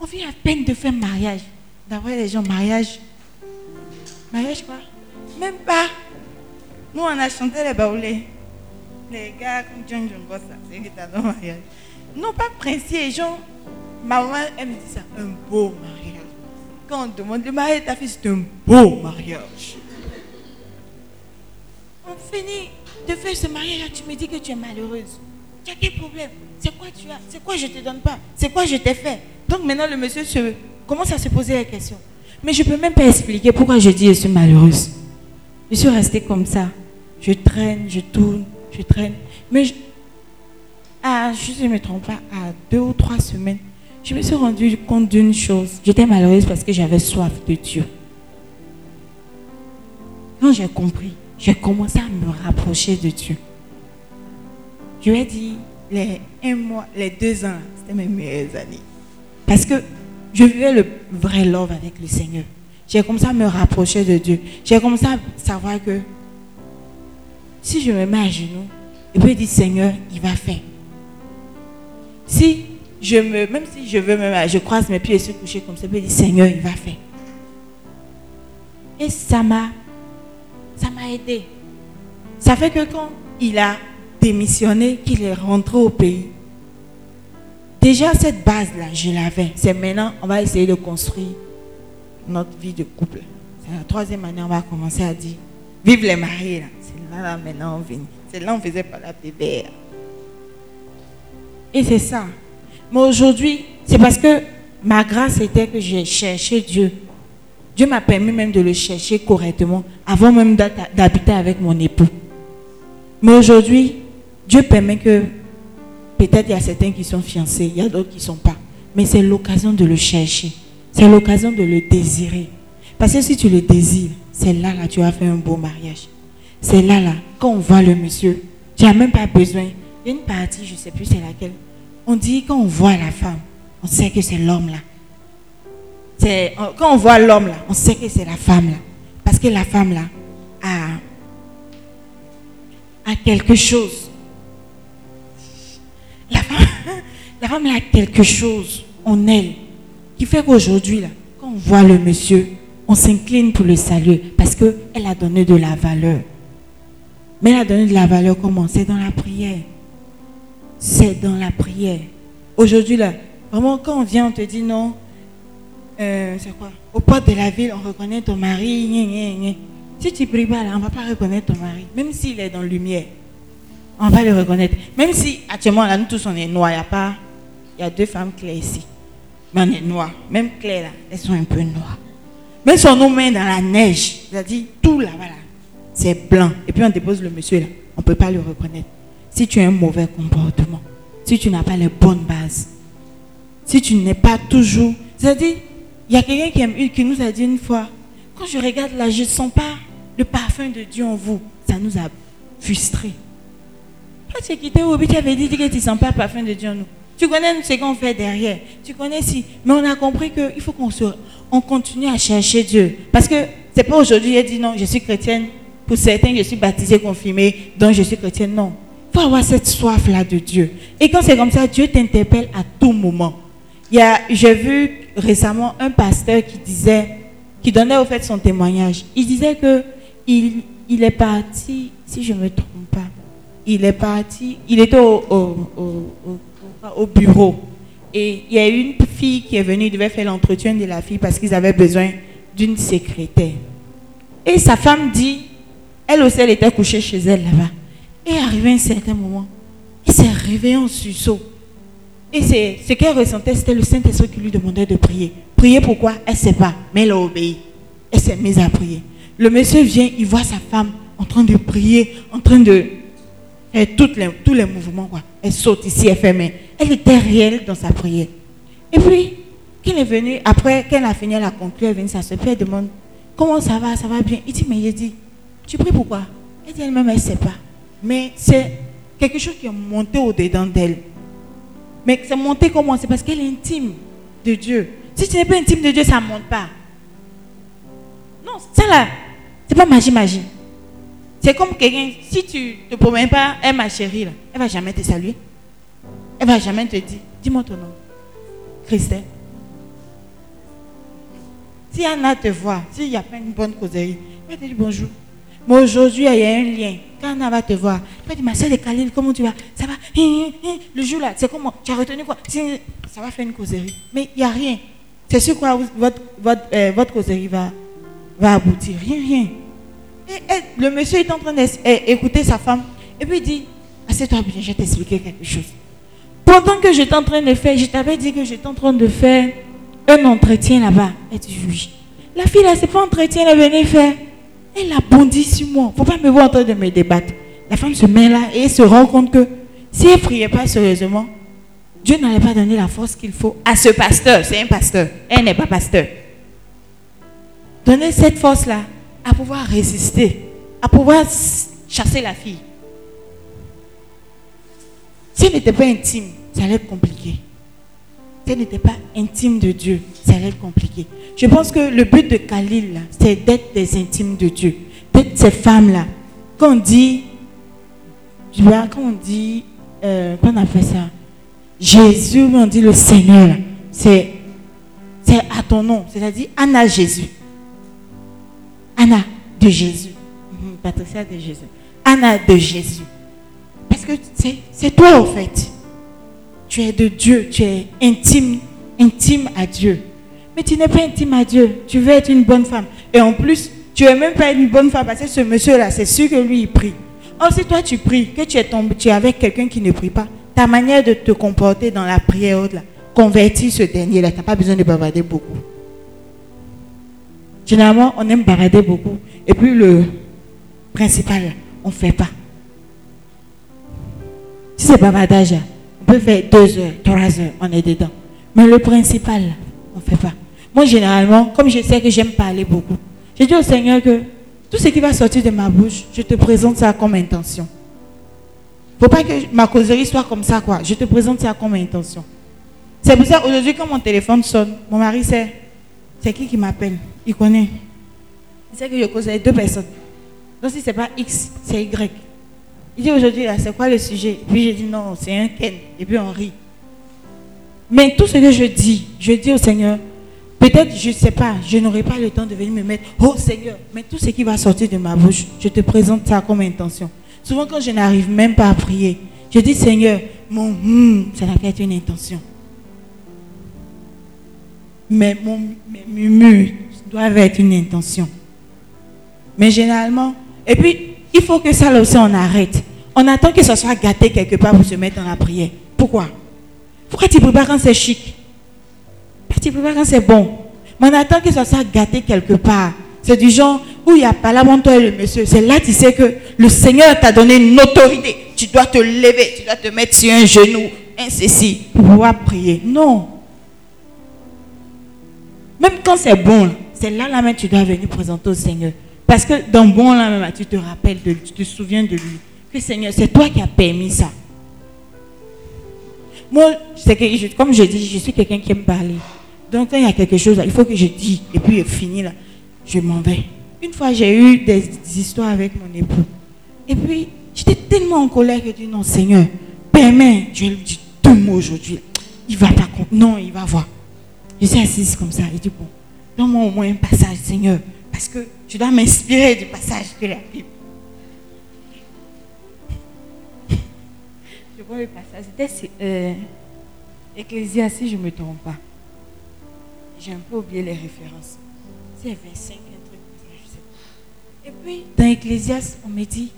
On vient à peine de faire mariage. D'avoir les gens, mariage. Mariage quoi Même pas. Nous, on a chanté les baoulés. Les gars comme John John Bossa, c'est mariage. Non, pas princier, gens. Ma maman, elle me dit ça, un beau mariage. Quand on demande le mariage ta fille, c'est un beau mariage. On finit de faire ce mariage, tu me dis que tu es malheureuse. Tu as quel problème? C'est quoi tu as? C'est quoi je ne te donne pas? C'est quoi je t'ai fait? Donc maintenant, le monsieur commence à se poser la question. Mais je ne peux même pas expliquer pourquoi je dis je suis malheureuse. Je suis restée comme ça. Je traîne, je tourne, je traîne. Mais je, ah, je ne me trompe pas, à deux ou trois semaines, je me suis rendu compte d'une chose. J'étais malheureuse parce que j'avais soif de Dieu. Quand j'ai compris, j'ai commencé à me rapprocher de Dieu. Je lui ai dit, les un mois, les deux ans, c'était mes meilleures années. Parce que je vivais le vrai love avec le Seigneur. J'ai commencé à me rapprocher de Dieu. J'ai commencé à savoir que si je me mets à genoux, et puis dire Seigneur, il va faire. Si je me, même si je veux même, je croise mes pieds et suis couché comme ça, je peux dire Seigneur, il va faire. Et ça m'a, ça m'a aidé. Ça fait que quand il a démissionné, qu'il est rentré au pays, déjà cette base-là, je l'avais. C'est maintenant, on va essayer de construire notre vie de couple. C'est la troisième année, on va commencer à dire, vive les mariés. C'est là, là, maintenant, on vient. C'est là, on faisait pas la bébé. Et c'est ça. Mais aujourd'hui, c'est parce que ma grâce était que j'ai cherché Dieu. Dieu m'a permis même de le chercher correctement avant même d'habiter avec mon époux. Mais aujourd'hui, Dieu permet que peut-être il y a certains qui sont fiancés, il y a d'autres qui ne sont pas. Mais c'est l'occasion de le chercher. C'est l'occasion de le désirer. Parce que si tu le désires, c'est là, là, tu as fait un beau mariage. C'est là, là, quand on voit le monsieur, tu n'as même pas besoin. Il y a une partie, je ne sais plus c'est laquelle. On dit quand on voit la femme, on sait que c'est l'homme là. C'est, quand on voit l'homme là, on sait que c'est la femme là. Parce que la femme là a, a quelque chose. La femme a quelque chose en elle qui fait qu'aujourd'hui quand on voit le monsieur, on s'incline pour le saluer parce qu'elle a donné de la valeur. Mais elle a donné de la valeur comment? C'est dans la prière. C'est dans la prière. Aujourd'hui, là, vraiment, quand on vient, on te dit non. Euh, c'est quoi? Au porte de la ville, on reconnaît ton mari. Si tu pries pas, là, on ne va pas reconnaître ton mari. Même s'il est dans la lumière, on va le reconnaître. Même si, actuellement, là, nous tous, on est noirs. Il y a pas... Il y a deux femmes claires ici. Mais on est noirs. Même claires, là, elles sont un peu noires. Même si on nous met dans la neige, c'est-à-dire tout là, voilà c'est blanc. Et puis on dépose le monsieur là. On ne peut pas le reconnaître. Si tu as un mauvais comportement, si tu n'as pas les bonnes bases, si tu n'es pas toujours. C'est-à-dire, il y a quelqu'un qui, qui, nous a dit une fois, quand je regarde là, je ne sens pas le parfum de Dieu en vous. Ça nous a frustrés. Toi, tu es quitté au tu avais dit que tu ne sens pas le parfum de Dieu en nous. Tu connais ce qu'on fait derrière. Tu connais si. Mais on a compris qu'il faut qu'on on continue à chercher Dieu. Parce que c'est pas aujourd'hui, il a dit non, je suis chrétienne, pour certains, je suis baptisé, confirmé, donc je suis chrétien. Non. Il faut avoir cette soif-là de Dieu. Et quand c'est comme ça, Dieu t'interpelle à tout moment. J'ai vu récemment un pasteur qui disait, qui donnait au fait son témoignage. Il disait que il, il est parti, si je ne me trompe pas, il est parti, il était au, au, bureau. Et il y a une fille qui est venue, il devait faire l'entretien de la fille parce qu'ils avaient besoin d'une secrétaire. Et sa femme dit, elle aussi, elle était couchée chez elle là-bas. Et arrivé un certain moment, elle s'est réveillée en sursaut. Et ce qu'elle ressentait, c'était le Saint-Esprit qui lui demandait de prier. Prier pourquoi? Elle ne sait pas, mais elle a obéi. Elle s'est mise à prier. Le monsieur vient, il voit sa femme en train de prier, en train de faire toutes les, tous les mouvements. Quoi. Elle saute ici, elle fait main. Elle était réelle dans sa prière. Et puis, quand elle est venue, après, quand elle a fini, elle a conclu, elle est venue s'asseoir, puis elle demande, comment ça va, ça va bien? Il dit, mais il dit, tu pries pourquoi Elle dit elle-même, elle ne sait pas. Mais c'est quelque chose qui est monté au-dedans d'elle. Mais c'est monté comment C'est parce qu'elle est intime de Dieu. Si tu n'es pas intime de Dieu, ça ne monte pas. Non, ça là, c'est pas magie, magie. C'est comme quelqu'un, si tu ne te promènes pas, elle ma chérie, là, elle va jamais te saluer. Elle va jamais te dire, dis-moi ton nom. Christelle. Si Anna te voit, s'il n'y a pas une bonne causerie, elle va te dire bonjour. Mais aujourd'hui, il y a un lien. Quand Anna va te voir, elle va dire, ma soeur de Khalil, comment tu vas? Ça va? Le jour là, c'est comment? Tu as retenu quoi? Ça va faire une causerie. Mais il n'y a rien. C'est sur quoi votre, votre, euh, votre causerie va, va aboutir. Rien, rien. Et, le monsieur est en train d'écouter sa femme. Et puis il dit, assieds-toi bien, je vais t'expliquer quelque chose. Pendant que j'étais en train de faire, je t'avais dit que j'étais en train de faire un entretien là-bas. Elle dit oui. La fille là, c'est pas entretien, elle venait faire. Elle a bondi sur moi. Faut pas me voir en train de me débattre. La femme se met là et se rend compte que si elle priait pas sérieusement, Dieu n'allait pas donner la force qu'il faut à ce pasteur. C'est un pasteur. Elle n'est pas pasteur. Donner cette force-là à pouvoir résister, à pouvoir chasser la fille. Si elle n'était pas intime, ça allait être compliqué. Si elle n'était pas intime de Dieu, ça allait être compliqué. Je pense que le but de Khalil, c'est d'être des intimes de Dieu. D'être ces femmes-là. Quand on dit, tu vois, quand on dit, euh, quand on a fait ça, Jésus, on dit le Seigneur, c'est à ton nom. C'est-à-dire Anna Jésus. Anna de Jésus. Mhm, Patricia de Jésus. Anna de Jésus. Parce que c'est, toi, en fait. Tu es de Dieu, tu es intime, intime à Dieu. Mais tu n'es pas intime à Dieu. Tu veux être une bonne femme. Et en plus, tu n'es même pas une bonne femme parce que ce monsieur-là, c'est sûr que lui, il prie. Or, si toi, tu pries, que tu es, tombé, tu es avec quelqu'un qui ne prie pas, ta manière de te comporter dans la prière, là, convertit ce dernier-là. Tu n'as pas besoin de bavarder beaucoup. Généralement, on aime bavarder beaucoup. Et puis, le principal, on ne fait pas. Si c'est bavardage, on peut faire deux heures, trois heures, on est dedans. Mais le principal, on ne fait pas. Moi, généralement, comme je sais que j'aime parler beaucoup, j'ai dit au Seigneur que tout ce qui va sortir de ma bouche, je te présente ça comme intention. Il ne faut pas que ma causerie soit comme ça, quoi. Je te présente ça comme intention. C'est pour ça, aujourd'hui, quand mon téléphone sonne, mon mari sait, c'est qui qui m'appelle? Il connaît. Il sait que je cause avec deux personnes. Donc, si ce n'est pas X, c'est Y. Il dit aujourd'hui, là, c'est quoi le sujet? Puis j'ai dit non, c'est un Ken. Et puis on rit. Mais tout ce que je dis, je dis au Seigneur, peut-être, je ne sais pas, je n'aurai pas le temps de venir me mettre, oh Seigneur, mais tout ce qui va sortir de ma bouche, je te présente ça comme intention. Souvent, quand je n'arrive même pas à prier, je dis, Seigneur, mon hum, ça n'a qu'à être une intention. Mais mon, mes murmures doivent être une intention. Mais généralement, et puis, il faut que ça aussi on arrête. On attend que ça soit gâté quelque part pour se mettre dans la prière. Pourquoi? Pourquoi tu pas quand c'est chic? Pourquoi tu pas quand c'est bon? Mais on attend que ça soit gâté quelque part. C'est du genre où il n'y a pas là toi et le monsieur. C'est là tu sais que le Seigneur t'a donné une autorité. Tu dois te lever, tu dois te mettre sur un genou, un ceci, pour pouvoir prier. Non. Même quand c'est bon, c'est là là même tu dois venir présenter au Seigneur. Parce que dans bon là même, tu te rappelles, de, tu te souviens de lui. Que Seigneur, c'est toi qui as permis ça. Moi, que, comme je dis, je suis quelqu'un qui aime parler. Donc quand il y a quelque chose, il faut que je dise. Et puis fini là, je m'en vais. Une fois, j'ai eu des, histoires avec mon époux. Et puis, j'étais tellement en colère que je dis non, Seigneur, permets, je lui dire deux mots aujourd'hui. Il va pas compte. Non, il va voir. Je suis assise comme ça. Il dit, bon, donne-moi au moins un passage, Seigneur. Parce que je dois m'inspirer du passage de la Bible. Je vois le passage. C'était euh, Ecclésiaste, si je ne me trompe pas. J'ai un peu oublié les références. C'est 25, un truc je sais pas. Et puis, dans Ecclésiaste, on me dit,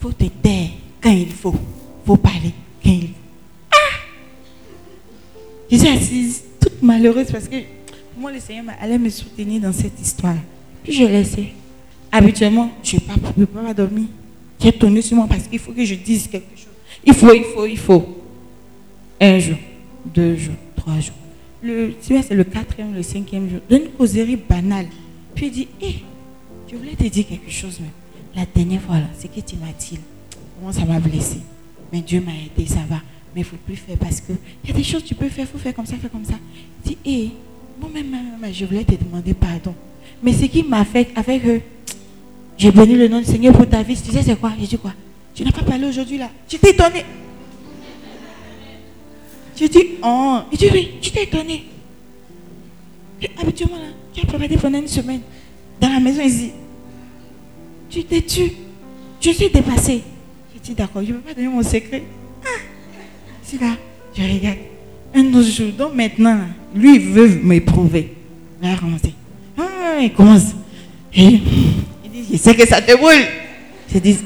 faut te taire quand il faut. faut parler quand il faut. Je suis assise, toute malheureuse parce que moi, le Seigneur allait me soutenir dans cette histoire. Puis je laissais. Habituellement, je ne peux pas dormir. J'ai tourné sur moi parce qu'il faut que je dise quelque chose. Il faut, il faut, il faut. Un jour, deux jours, trois jours. Le, tu vois, c'est le quatrième, le cinquième jour. D'une causerie banale. Puis il dit, hé, je voulais te dire quelque chose même. La dernière fois, là, c'est que tu m'as dit, comment ça m'a blessé. Mais Dieu m'a aidé, ça va. Mais il ne faut plus faire parce que il y a des choses que tu peux faire, il faut faire comme ça, faire comme ça. Il dit, hé, moi-même, moi-même, je voulais te demander pardon. Mais ce qui m'a fait avec eux, j'ai béni le nom du Seigneur pour ta vie. Tu sais, c'est quoi? J'ai dit quoi? Tu n'as pas parlé aujourd'hui là J'étais étonné. J'ai dit, oh. Il dit, oui, j'étais étonné. Et habituellement, là, tu as préparé pendant une semaine dans la maison ici. Tu t'es tu. Je suis dépassée. J'ai dit, d'accord, je ne peux pas donner mon secret. Ah. C'est là, je regarde. Un autre jour, donc maintenant, lui, veut m'éprouver. Il va commencer. Ah, il commence. Et il dit, je sais que ça te brûle. J'ai dit,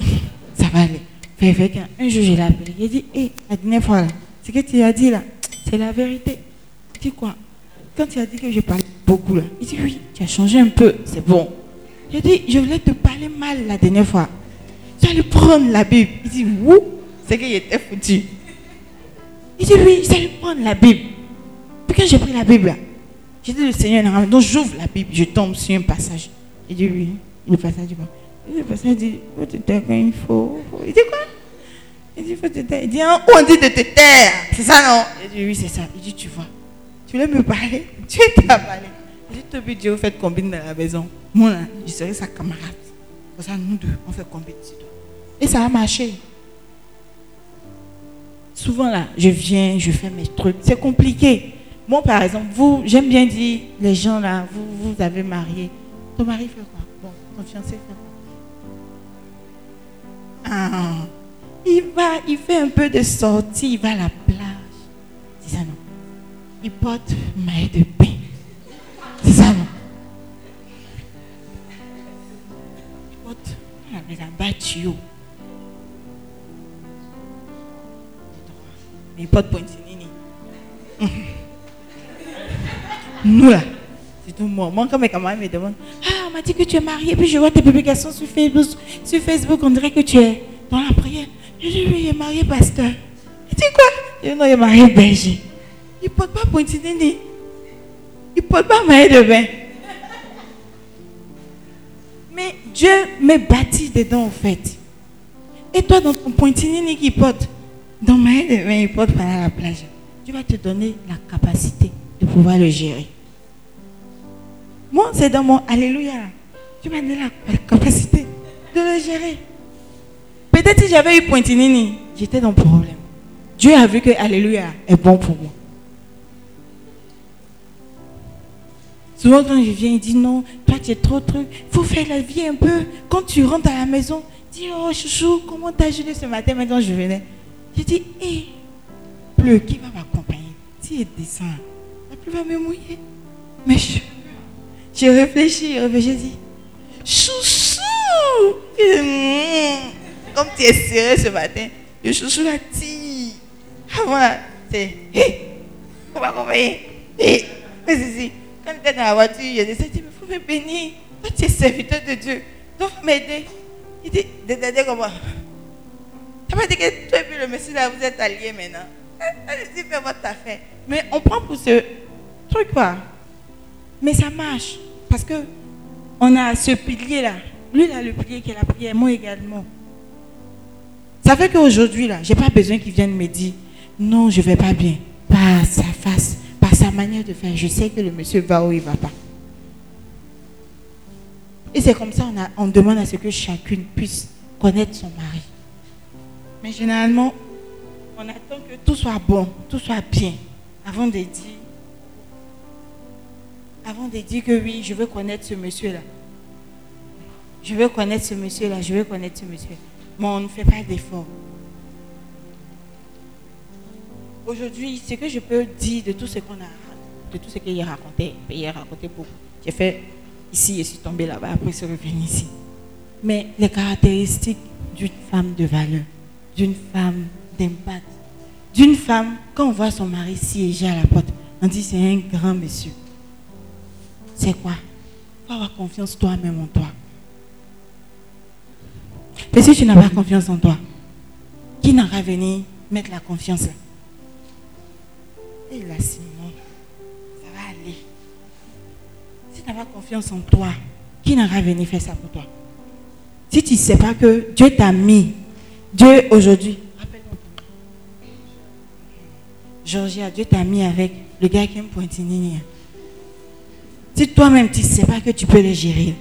ça va aller. Qu'un un jour, je l'ai appelé. Il dit, hé, la dernière fois, là, ce que tu as dit là, c'est la vérité. Tu dis quoi? Quand tu as dit que je parlais beaucoup là, il dit, oui, tu as changé un peu, c'est bon. J'ai dit, je voulais te parler mal la dernière fois. Tu allais prendre la Bible. Il dit, où? C'est qu'il était foutu. Il dit, oui, j'allais prendre la Bible. Quand j'ai pris la Bible, j'ai dit, le Seigneur, donc j'ouvre la Bible, je tombe sur un passage. Il dit, oui, le passage dit Le passage dit, faut te taire quand il faut. Il dit quoi? Il dit, faut te taire. Il dit, hein, on dit de te taire? C'est ça, non? Il dit, oui, c'est ça. Il dit, tu vois, tu voulais me parler? Tu t'as parlé. Il dit, puis Dieu, vous faites combine dans la maison. Moi, je serai sa camarade. Ça, nous deux, on fait combine. Et ça a marché. Souvent, là, je viens, je fais mes trucs. C'est compliqué. Moi, par exemple, vous, j'aime bien dire, les gens là, vous, vous avez marié. Ton mari fait quoi? Bon, ton fiancé fait quoi? Ah, il va, il fait un peu de sortie, il va à la plage. C'est ça, non Il porte maille de bain. C'est ça, non Il porte, on appelle ça batio. Mais il porte pointinini. Nous là, c'est tout moi. Moi, quand mes camarades me demandent, ah, on m'a dit que tu es marié, puis je vois tes publications sur Facebook, sur Facebook, on dirait que tu es dans la prière. Je dis, oui, il est marié, pasteur. Il dit quoi? Je dis, non, il est marié, berger. Il ne porte pas pointinini. Il ne porte pas maille de bain. Mais Dieu me bâti dedans, en fait. Et toi, dans ton pointinini qui porte, dans maille de bain, il porte pas à la plage. Dieu va te donner la capacité de pouvoir le gérer. Moi, c'est dans mon Alléluia. Tu m'as donné la, capacité de le gérer. Peut-être si j'avais eu Pointinini, j'étais dans le problème. Dieu a vu que Alléluia est bon pour moi. Souvent, quand je viens, il dit non, toi tu es trop truc. Il faut faire la vie un peu. Quand tu rentres à la maison, dis oh chouchou, comment t'as joué ce matin maintenant je venais? Je dis, hé, pleut, qui va m'accompagner? Si il descend, la pluie va me mouiller. Mais je, j'ai réfléchi, j'ai dit, chouchou Comme tu es serré ce matin, le chouchou la tire. Avant là, c'est, hé, on va accompagner. Hé, mais c'est quand tu dans la voiture, je dis, il faut me bénir. Toi, tu es serviteur de Dieu. Donc, m'aider. Il dit, d'aider comment Tu m'as dit que toi et puis le monsieur là, vous êtes alliés maintenant. Allez-y, faites votre affaire. Mais on prend pour ce truc quoi. Mais ça marche. Parce que on a ce pilier là. Lui, a le pilier qui est la prière, moi également. Ça fait qu'aujourd'hui, là, je n'ai pas besoin qu'il vienne me dire non, je vais pas bien. Par sa face, par sa manière de faire, je sais que le monsieur va ou il va pas. Et c'est comme ça on, a, on demande à ce que chacune puisse connaître son mari. Mais généralement, on attend que tout soit bon, tout soit bien, avant de dire, avant de dire que oui, je veux connaître ce monsieur-là. Je veux connaître ce monsieur-là, je veux connaître ce monsieur. Mais on ne fait pas d'effort. Aujourd'hui, ce que je peux dire de tout ce qu'on a, de tout ce qu'il a raconté, il a raconté beaucoup. J'ai fait ici, je suis tombée là-bas, après je suis ici. Mais les caractéristiques d'une femme de valeur, d'une femme d'impact, d'une femme, quand on voit son mari siéger à la porte, on dit c'est un grand monsieur. C'est quoi? Il faut avoir confiance toi-même en toi. Mais si tu n'as pas confiance en toi, qui n'aura venir mettre la confiance là? Et là, Simon, ça va aller. Si tu n'as pas confiance en toi, qui n'aura venir faire ça pour toi? Si tu ne sais pas que Dieu t'a mis, Dieu aujourd'hui, rappelle-moi. Georgia, Dieu t'a mis avec le gars qui aime Pointinini. Si toi-même tu ne sais pas que tu peux les gérer,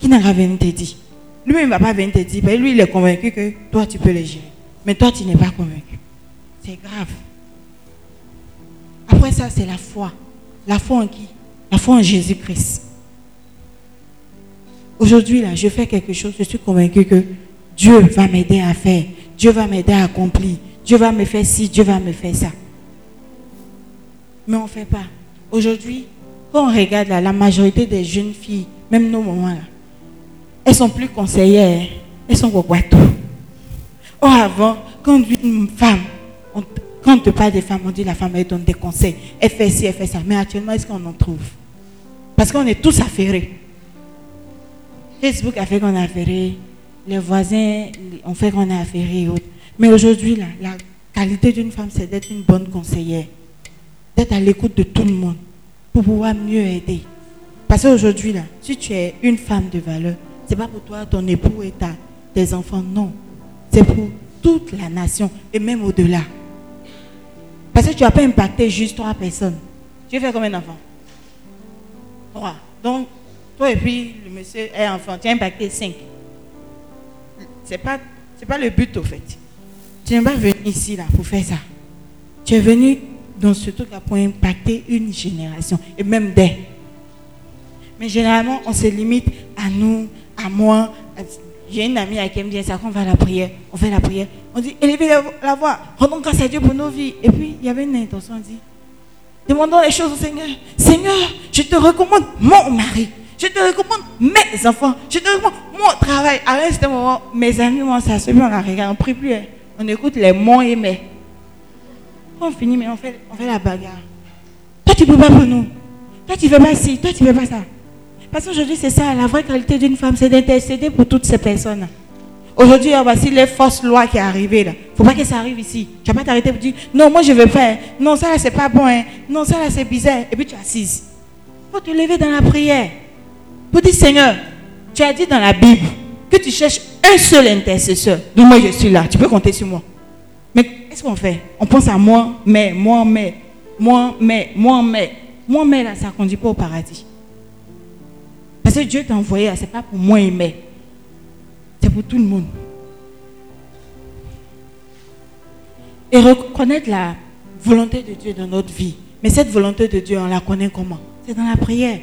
qui n'aura venir te dire? Lui-même ne va pas venir te dire, mais lui il est convaincu que toi tu peux les gérer. Mais toi tu n'es pas convaincu. C'est grave. Après ça, c'est la foi. La foi en qui? La foi en Jésus-Christ. Aujourd'hui, là, je fais quelque chose, je suis convaincu que Dieu va m'aider à faire. Dieu va m'aider à accomplir. Dieu va me faire ci, Dieu va me faire ça. Mais on ne fait pas. Aujourd'hui, quand on regarde là, la majorité des jeunes filles, même nos mamans là, elles sont plus conseillères. Elles sont au boiteau. Or avant, quand une femme, on- quand on te parle des femmes, on dit la femme, elle donne des conseils. Elle fait ci, elle fait ça. Mais actuellement, est-ce qu'on en trouve? Parce qu'on est tous affairés. Facebook a fait qu'on est affairé. Les voisins ont fait qu'on est affairé. Mais aujourd'hui, la qualité d'une femme, c'est d'être une bonne conseillère. D'être à l'écoute de tout le monde pour pouvoir mieux aider. Parce qu'aujourd'hui, là, si tu es une femme de valeur, c'est pas pour toi, ton époux et ta, tes enfants, non. C'est pour toute la nation et même au-delà. Parce que tu n'as pas impacté juste trois personnes. Tu fais combien d'enfants Trois. Donc, toi et puis le monsieur est enfant, tu as impacté cinq. C'est pas, c'est pas le but au fait. Tu n'es pas venu ici là pour faire ça. Tu es venu dans ce truc-là pour impacter une génération et même des. Mais généralement, on se limite à nous, à moi. J'ai une amie à qui me dit ça, qu'on va à la prière. On fait la prière. On dit, élevez la, voix, rendons grâce à Dieu pour nos vies. Et puis, il y avait une intention, on dit, demandons les choses au Seigneur. Seigneur, je te recommande mon mari. Je te recommande mes enfants. Je te recommande mon travail. À ce moment, mes amis, moi, ça se on la regarde, on ne prie plus. hein. On écoute les mots et mais. On finit, mais on fait, on fait la bagarre. Toi, tu ne peux pas pour nous. Toi, tu ne fais pas ci. Toi, tu ne fais pas ça. Parce qu'aujourd'hui, c'est ça, la vraie qualité d'une femme, c'est d'intercéder pour toutes ces personnes. Aujourd'hui, ah, voici les fausses lois qui sont arrivées là. faut pas que ça arrive ici. Tu vas pas t'arrêter pour dire, non, moi je veux faire. Non, ça c'est pas bon. Hein. Non, ça là, c'est bizarre. Et puis tu es assise. faut te lever dans la prière. Pour dire, Seigneur, tu as dit dans la Bible que tu cherches un seul intercesseur. Donc moi, je suis là. Tu peux compter sur moi. Mais qu'est-ce qu'on fait? On pense à moi, mais, moi, mais, moi, mais, moi, mais. Moi, mais là, ça ne conduit pas au paradis. Parce que Dieu t'a envoyé, là, ce n'est pas pour moi et mais. C'est pour tout le monde. Et reconnaître la volonté de Dieu dans notre vie. Mais cette volonté de Dieu, on la connaît comment? C'est dans la prière.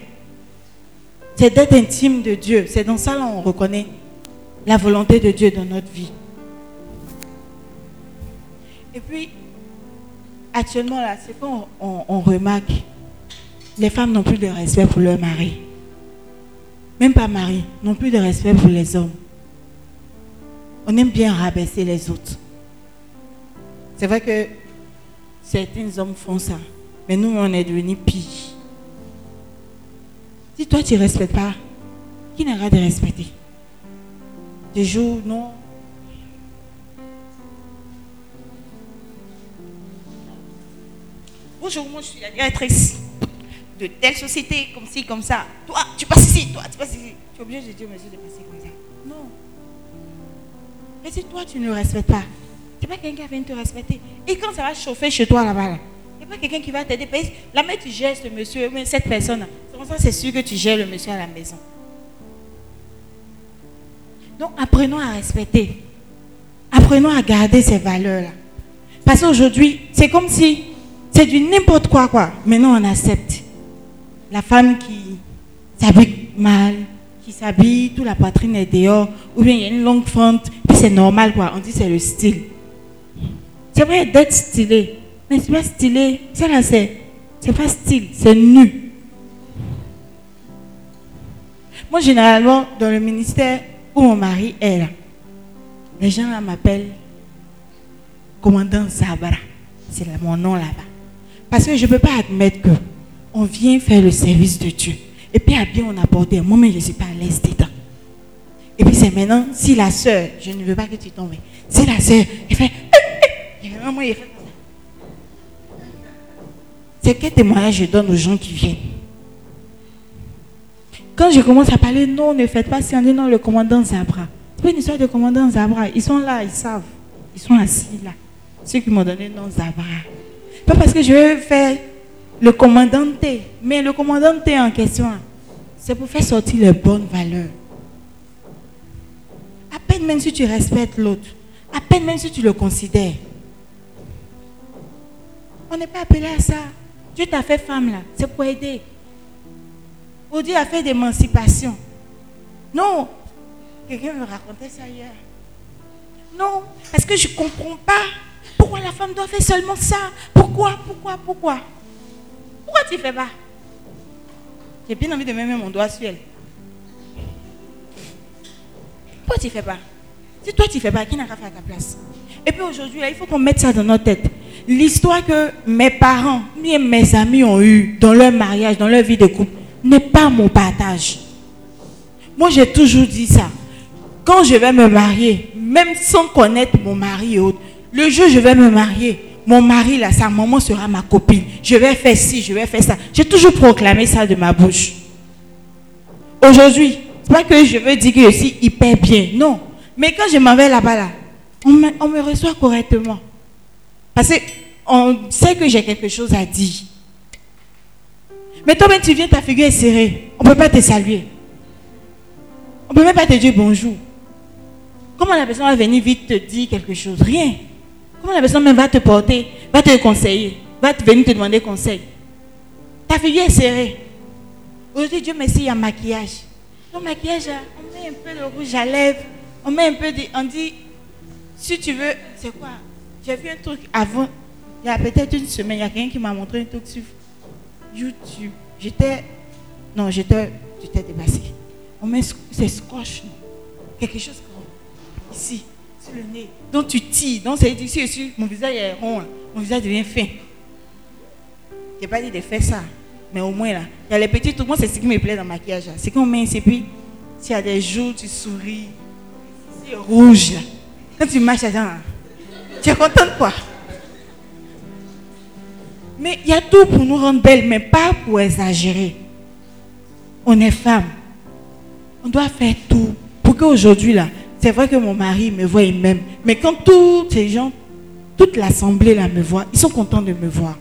C'est d'être intime de Dieu. C'est dans ça qu'on reconnaît la volonté de Dieu dans notre vie. Et puis, actuellement, là, c'est qu'on on, remarque, les femmes n'ont plus de respect pour leur mari. Même pas mari, n'ont plus de respect pour les hommes. On aime bien rabaisser les autres. C'est vrai que certains hommes font ça, mais nous, on est devenus pires. Si toi, tu ne respectes pas, qui n'aura de respecter? Des non. Bonjour, moi je suis la directrice de telle société, comme ci, comme ça. Toi, tu passes ici, toi, tu passes ici. Tu es obligé de dire, monsieur, de passer comme ça. Non. Mais si toi, tu ne respectes pas, c'est pas quelqu'un qui venir te respecter. Et quand ça va chauffer chez toi là-bas, là, n'y a pas quelqu'un qui va t'aider. La mère, tu gères ce monsieur, cette personne, c'est comme ça, c'est sûr que tu gères le monsieur à la maison. Donc, apprenons à respecter. Apprenons à garder ces valeurs-là. Parce qu'aujourd'hui, c'est comme si c'est du n'importe quoi, quoi. Maintenant, on accepte. La femme qui s'habille mal, qui s'habille, toute la poitrine est dehors, ou bien il y a une longue fente, puis c'est normal, quoi. On dit c'est le style. C'est vrai d'être stylé, mais c'est pas stylé. Ça là, c'est, c'est pas style, c'est nu. Moi, généralement, dans le ministère où mon mari est là, les gens là m'appellent commandant Zabara. C'est mon nom là-bas. Parce que je ne peux pas admettre que on vient faire le service de Dieu. Et puis, à bien on apporte. Moi-même, je ne suis pas à l'aise dedans. Et puis, c'est maintenant, si la soeur, je ne veux pas que tu tombes, si la soeur, elle fait, comme ça. c'est quel témoignage je donne aux gens qui viennent? Quand je commence à parler, non, ne faites pas si on dit non, le commandant Zabra. C'est une histoire de commandant Zabra. Ils sont là, ils savent. Ils sont assis là. Ceux qui m'ont donné nom Zabra. Pas parce que je vais faire le commandant mais le commandant en question, c'est pour faire sortir les bonnes valeurs. À peine même si tu respectes l'autre, à peine même si tu le considères. On n'est pas appelé à ça. Dieu t'a fait femme là, c'est pour aider. Ou Dieu a fait d'émancipation. Non, quelqu'un me racontait ça hier. Non, parce que je ne comprends pas pourquoi la femme doit faire seulement ça? Pourquoi, pourquoi, pourquoi? Pourquoi tu fais pas? J'ai bien envie de mettre mon doigt sur elle. Pourquoi tu fais pas? Si toi tu fais pas, qui n'a qu'à faire à ta place? Et puis aujourd'hui, il faut qu'on mette ça dans notre tête. L'histoire que mes parents, mes amis ont eue dans leur mariage, dans leur vie de couple, n'est pas mon partage. Moi, j'ai toujours dit ça. Quand je vais me marier, même sans connaître mon mari et autres, le jour où je vais me marier, mon mari, là, sa maman sera ma copine. Je vais faire ci, je vais faire ça. J'ai toujours proclamé ça de ma bouche. Aujourd'hui, c'est pas que je veux dire que je suis hyper bien. Non. Mais quand je m'en vais là-bas, là, on me, reçoit correctement. Parce qu'on sait que j'ai quelque chose à dire. Mais toi-même, tu viens, ta figure est serrée. On ne peut pas te saluer. On ne peut même pas te dire bonjour. Comment la personne va venir vite te dire quelque chose? Rien. Comment la personne même va te porter, va te conseiller, va venir te demander conseil? Ta figure est serrée. Aujourd'hui, Dieu merci, il y a maquillage. Le maquillage, là, on met un peu de rouge à lèvres, on met un peu de... On dit, si tu veux, c'est quoi? J'ai vu un truc avant, il y a peut-être une semaine, il y a quelqu'un qui m'a montré un truc sur YouTube. J'étais... Non, j'étais dépassée. On met c'est scotch, non? Quelque chose comme ici, sur le nez. Donc tu tires. Donc c'est ici, ici, mon visage est rond, mon visage devient fin. Je n'ai pas dit de faire ça, mais au moins là, il y a les petits trucs. Moi, c'est ce qui me plaît dans le maquillage. C'est qu'on met ici, puis s'il y a des jours, tu souris. C'est rouge. Quand tu marches là, tu es contente quoi Mais il y a tout pour nous rendre belles, mais pas pour exagérer. On est femme. On doit faire tout pour qu'aujourd'hui, là, c'est vrai que mon mari me voit, il m'aime. Mais quand tous ces gens, toute l'assemblée là me voit, ils sont contents de me voir.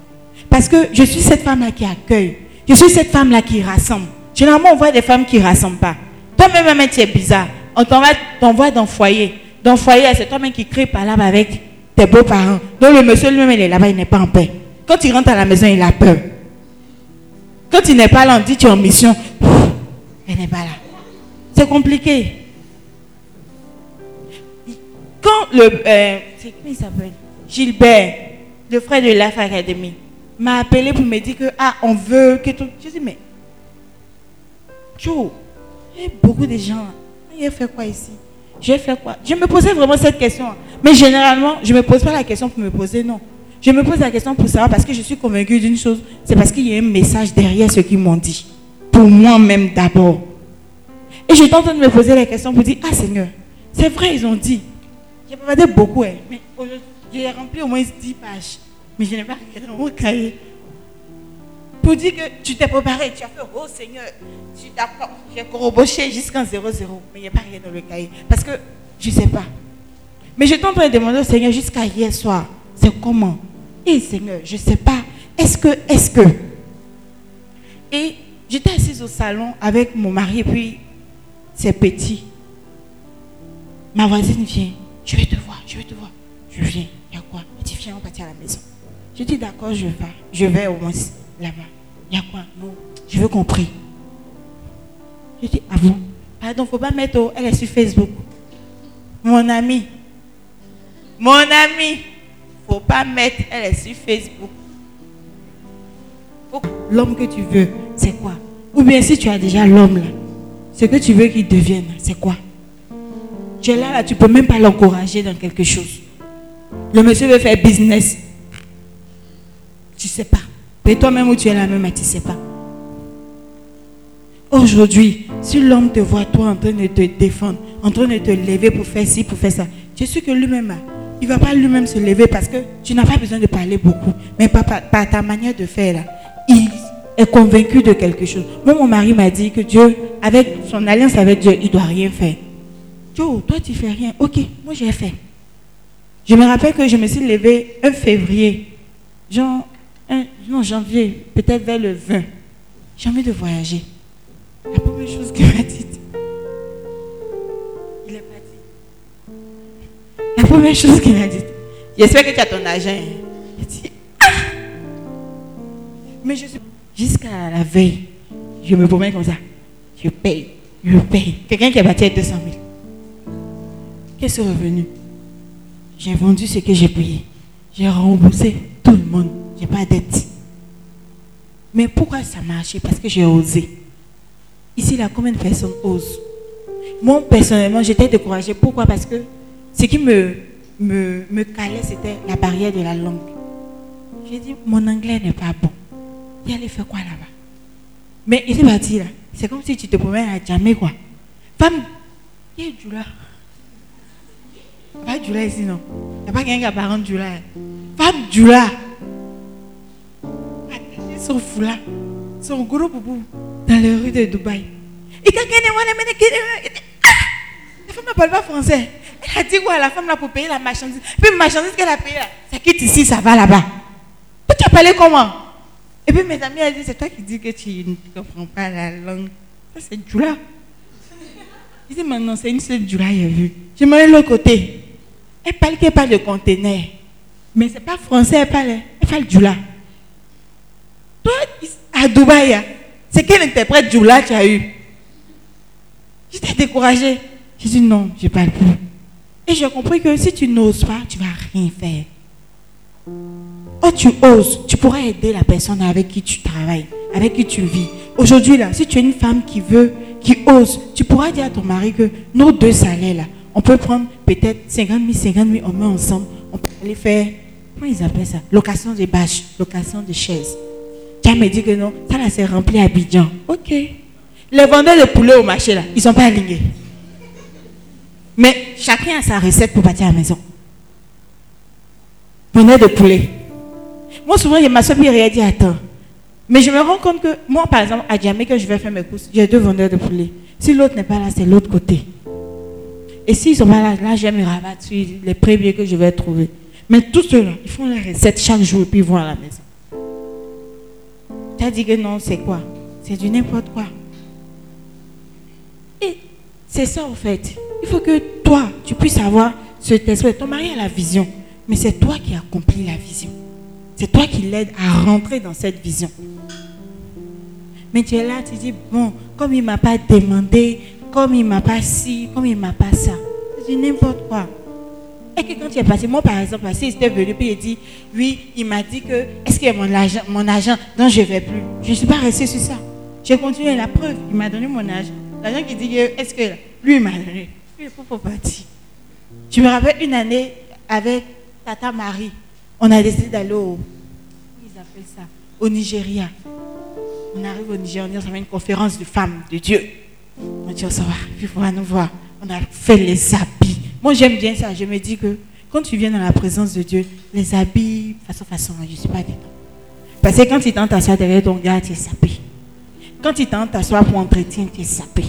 Parce que je suis cette femme-là qui accueille. Je suis cette femme-là qui rassemble. Généralement, on voit des femmes qui ne rassemblent pas. Toi-même, même, tu es bizarre. On t'envoie dans le foyer. Dans le foyer, c'est toi-même qui crée par là avec tes beaux-parents. Donc le monsieur lui-même, il est là-bas, il n'est pas en paix. Quand il rentre à la maison, il a peur. Quand il n'est pas là, on dit tu es en mission. Elle n'est pas là. C'est compliqué. Quand le. euh, s'appelle? Gilbert, le frère de Life Academy, m'a appelé pour me dire que, ah, on veut que tout. Je dis, mais. Joe, il y a beaucoup de gens. Il fait quoi ici? J'ai fait quoi? Je me posais vraiment cette question. Mais généralement, je ne me pose pas la question pour me poser, non. Je me pose la question pour savoir parce que je suis convaincue d'une chose. C'est parce qu'il y a un message derrière ce qu'ils m'ont dit. Pour moi-même d'abord. Et j'étais en train de me poser la question pour dire, ah Seigneur, c'est vrai, ils ont dit. J'ai regardé beaucoup, hein, mais aujourd'hui, j'ai rempli au moins 10 pages. Mais je n'ai pas regardé dans mon cahier. Pour dire que tu t'es préparé, tu as fait, oh Seigneur, tu t'as- j'ai corroboché jusqu'en 0-0, mais il n'y a pas rien dans le cahier. Parce que je ne sais pas. Mais train de demander au Seigneur jusqu'à hier soir, c'est comment? Et Seigneur, je ne sais pas. Est-ce que, est-ce que? Et j'étais assise au salon avec mon mari puis ses petits. Ma voisine vient, je vais te voir, je vais te voir. Je viens, il y a quoi? Elle dit, viens, on partir à la maison. Je dis, d'accord, je vais. Je vais au moins là-bas. Il y a quoi? Non, je veux qu'on prie. Je dis, ah bon Pardon, faut pas mettre, elle est sur Facebook. Mon ami. Mon ami. Faut pas mettre, elle est sur Facebook. L'homme que tu veux, c'est quoi? Ou bien si tu as déjà l'homme là, ce que tu veux qu'il devienne, c'est quoi? Tu es là, là, tu peux même pas l'encourager dans quelque chose. Le monsieur veut faire business. Tu sais pas. Mais toi-même où tu es là même, tu sais pas. Aujourd'hui, si l'homme te voit toi en train de te défendre, en train de te lever pour faire ci, pour faire ça, je suis que lui-même, il va pas lui-même se lever parce que tu n'as pas besoin de parler beaucoup. Mais par, par- ta manière de faire, là, il est convaincu de quelque chose. Moi, mon mari m'a dit que Dieu, avec son alliance avec Dieu, il doit rien faire. Joe, toi, tu fais rien. Ok, moi, j'ai fait. Je me rappelle que je me suis levée un février, genre, un- non, janvier, peut-être vers le 20. J'ai envie de voyager. La première chose qu'il m'a dit, il est pas dit. La première chose qu'il m'a dit, j'espère que tu as ton argent. hein. J'ai dit, ah Mais je suis. Jusqu'à la veille, je me promets comme ça. Je paye, je paye. Quelqu'un qui a bâti à 200 000. Qu'est-ce est revenu J'ai vendu ce que j'ai payé. J'ai remboursé tout le monde. J'ai pas de dette. Mais pourquoi ça a marché Parce que j'ai osé. Ici, là, combien de personnes osent? Moi, personnellement, j'étais découragée. Pourquoi? Parce que ce qui me, me, me calait, c'était la barrière de la langue. J'ai dit, mon anglais n'est pas bon. Il allait faire quoi là-bas? Mais il est parti là. C'est comme si tu te promènes à jamais quoi. Femme, il y a du là. Pas du là ici non. Il n'y a pas quelqu'un qui a parlé du là. Femme du là. Attaché son foulard, son gros boubou dans les rues de Dubaï. Et quand ah! La femme ne parle pas français. Elle a dit quoi? À la femme là pour payer la marchandise. Puis la marchandise qu'elle a payée là, ça quitte ici, ça va là-bas. Tu as parlé comment? Et puis mes amis ont dit, c'est toi qui dis que tu ne comprends pas la langue. Ça, c'est Djoula. Je dis, maintenant, c'est une seule Djoula, j'ai vu. Je de l'autre côté. Elle parle qu'elle parle de conteneur. Mais c'est pas français, elle parle. Elle parle Djoula. Toi, à Dubaï, c'est quel interprète Djoula tu as eu? J'étais découragée. J'ai dit, non, je ne parle plus. Et j'ai compris que si tu n'oses pas, tu ne vas rien faire. Oh, tu oses, tu pourras aider la personne avec qui tu travailles, avec qui tu vis. Aujourd'hui, là, si tu es une femme qui veut, qui ose, tu pourras dire à ton mari que nos deux salaires, là, on peut prendre peut-être 50 000, 50 000, on met ensemble, on peut aller faire, comment ils appellent ça? Location de bâches, location de chaises. Tu me dire que non, ça là, c'est rempli à Abidjan. Ok. Les vendeurs de poulet au marché, là, ils ne sont pas alignés. Mais chacun a sa recette pour bâtir la maison. Vendeur de poulet. Moi, souvent, il y a ma soeur qui a dit Attends. Mais je me rends compte que moi, par exemple, à Djamé, que je vais faire mes courses, j'ai deux vendeurs de poulet. Si l'autre n'est pas là, c'est l'autre côté. Et s'ils sont pas là, je vais me rabattre sur les premiers que je vais trouver. Mais tous ceux-là, ils font les recettes chaque jour et puis ils vont à la maison. Tu as dit que non, c'est quoi? C'est du n'importe quoi. Et c'est ça, en fait. Il faut que toi, tu puisses avoir ce esprit. Ton mari a la vision, mais c'est toi qui accomplis la vision. C'est toi qui l'aide à rentrer dans cette vision. Mais tu es là, tu dis, bon, comme il ne m'a pas demandé, comme il m'a pas ci, comme il m'a pas ça. C'est n'importe quoi. Et que quand tu es passé, moi par exemple, si il était venu, puis il dit, oui, il m'a dit que, est-ce qu'il y a mon argent, mon argent dont je ne vais plus? Je ne suis pas restée sur ça. J'ai continué la preuve, il m'a donné mon argent. L'argent qui dit, est-ce que, lui, il m'a donné? Il faut partir. Je me rappelle une année avec Tata Marie, on a décidé d'aller au, ils appellent ça, au Nigeria. On arrive au Nigeria, on va une conférence de femmes, de Dieu. On dit, on s'en va, va nous voir. On a fait les habits. Moi, j'aime bien ça. Je me dis que quand tu viens dans la présence de Dieu, les habits, façon, façon, je ne suis pas dedans. Parce que quand il tente t'asseoir derrière ton gars, tu es sapé. Quand il tente t'asseoir pour entretien, tu es sapé.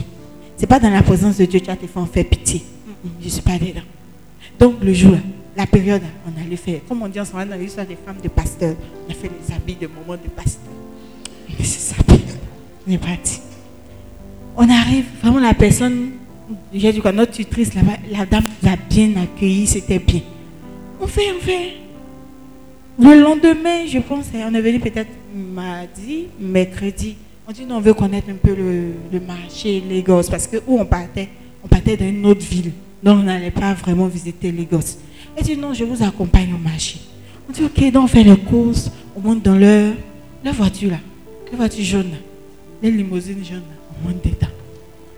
Ce n'est pas dans la présence de Dieu que tu vas te faire pitié. Je ne suis pas dedans. Donc, le jour, la période, on allait faire, comme on dit en ce moment dans l'histoire des femmes de pasteurs, on a fait les habits de moments de pasteur. Et c'est sapé. On est parti. On arrive, vraiment la personne, j'ai dit quoi, notre tutrice là-bas, la dame nous a bien accueillis, c'était bien. On fait, on fait. Le lendemain, je pense, on est venu peut-être mardi, mercredi. On dit, non, on veut connaître un peu le, le marché Lagos, parce que où on partait, on partait dans une autre ville. Donc on n'allait pas vraiment visiter Lagos. Elle dit, non, je vous accompagne au marché. On dit, ok, donc on fait les courses, on monte dans leur, leur voiture là, la voiture jaune, les limousines jaunes, là,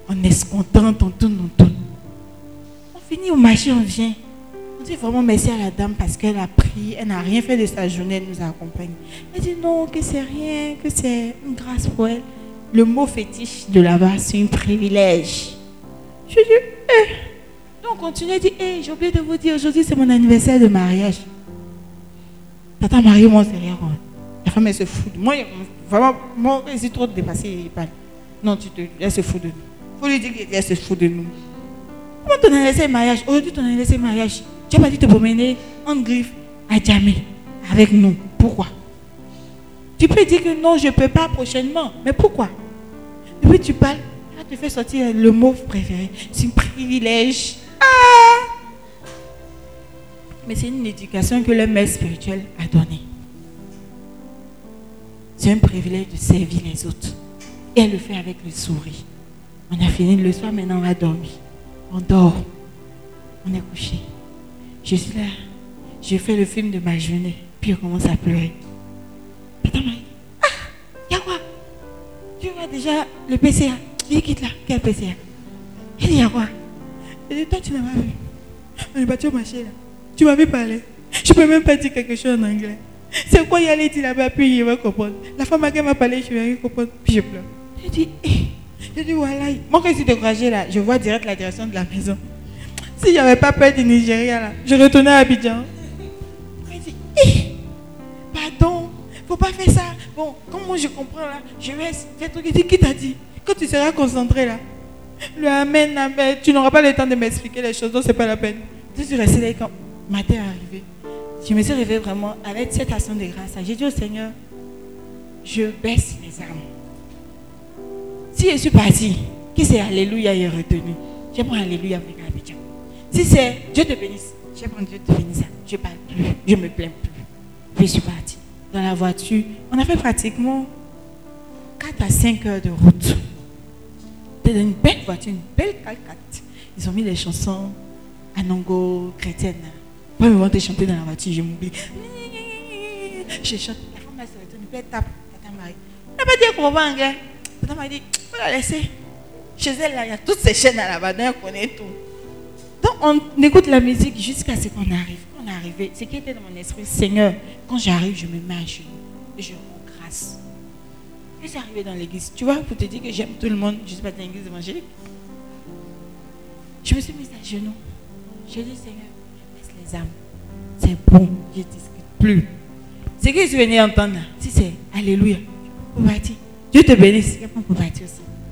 on est content, on tourne, on tourne. On finit au marché, on vient. On dit vraiment merci à la dame parce qu'elle a pris, elle n'a rien fait de sa journée, elle nous accompagne. Elle dit non, que c'est rien, que c'est une grâce pour elle. Le mot fétiche de là-bas, c'est un privilège. Je dis, eh, Donc on continue à dire, hé, j'ai oublié de vous dire, aujourd'hui c'est mon anniversaire de mariage. Tata Marie, moi, c'est rien. La femme, elle se fout. Moi, vraiment, moi, elle est trop dépassée. Il. Non, tu te, se fout de nous. faut lui dire qu'elle se fout de nous. Comment ton anniversaire de mariage? Aujourd'hui, ton anniversaire de mariage, tu n'as pas dit te promener en griffe à jamais avec nous. Pourquoi? Tu peux dire que non, je ne peux pas prochainement. Mais pourquoi? Et puis tu parles, te fait sortir le mot préféré. C'est un privilège. Ah Mais c'est une éducation que le maître spirituel a donnée. C'est un privilège de servir les autres. Et elle le fait avec le sourire. On a fini le soir, maintenant on va dormir. On dort. On est couché. Je suis là. J'ai fait le film de ma journée. Puis on commence à pleurer. Putain, Marie. Ah, y'a quoi? Tu vois déjà le PCA. Il quitte là. Quel PCA Il dit, y'a quoi? Il dit, toi, tu n'as pas vu. On est parti au marché là. Tu m'avais parlé. Je peux même pas dire quelque chose en anglais. C'est quoi y aller là-bas, puis il va comprendre. La femme à qui m'a parlé, je vais comprendre, puis je pleure. Je dis, eh. Je dis, voilà. Moi, quand je suis découragée là, je vois direct la direction de la maison. Si j'avais pas peur du Nigeria là, je retournais à Abidjan. Elle dit, eh, pardon, faut pas faire ça. Bon, comment je comprends là, je vais faire truc. Il dit, qui t'a dit? Quand tu seras concentré là, le amen, amen, tu n'auras pas le temps de m'expliquer les choses, donc c'est pas la peine. Je suis restée là quand matin est arrivé. Je me suis réveillée vraiment avec cette action de grâce. J'ai dit au Seigneur, je baisse les armes. Si je suis partie, qui c'est Alléluia est retenu Je prends Alléluia avec Abidjan. Si c'est Dieu te bénisse, je prends Dieu te bénisse. Je ne parle plus, je ne me plains plus. Je suis partie dans la voiture. On a fait pratiquement 4 à 5 heures de route. C'était une belle voiture, une belle calcate. Ils ont mis des chansons anongo chrétiennes. Moi, ils vont te chanter dans la voiture, je m'oublie. Je chante, la femme elle se retourne, elle tape Tata Marie. Elle n'a pas dit qu'elle comprend pas anglais. Tata Marie dit, faut la laisser. Chez elle, là, il y a toutes ces chaînes à la bas elle connaît tout. Donc, on écoute la musique jusqu'à ce qu'on arrive. Quand on est arrivé, ce qui était dans mon esprit, Seigneur, quand j'arrive, je me mets à genoux je rends grâce. Et c'est arrivé dans l'église. Tu vois, pour te dire que j'aime tout le monde, je ne suis pas dans l'église évangélique. Je me suis mise à genoux. J'ai dit, Seigneur, baisse les âmes. C'est bon, je ne discute plus. Ce que je venu entendre, si c'est Alléluia, pour partir. Dieu te bénisse. Je.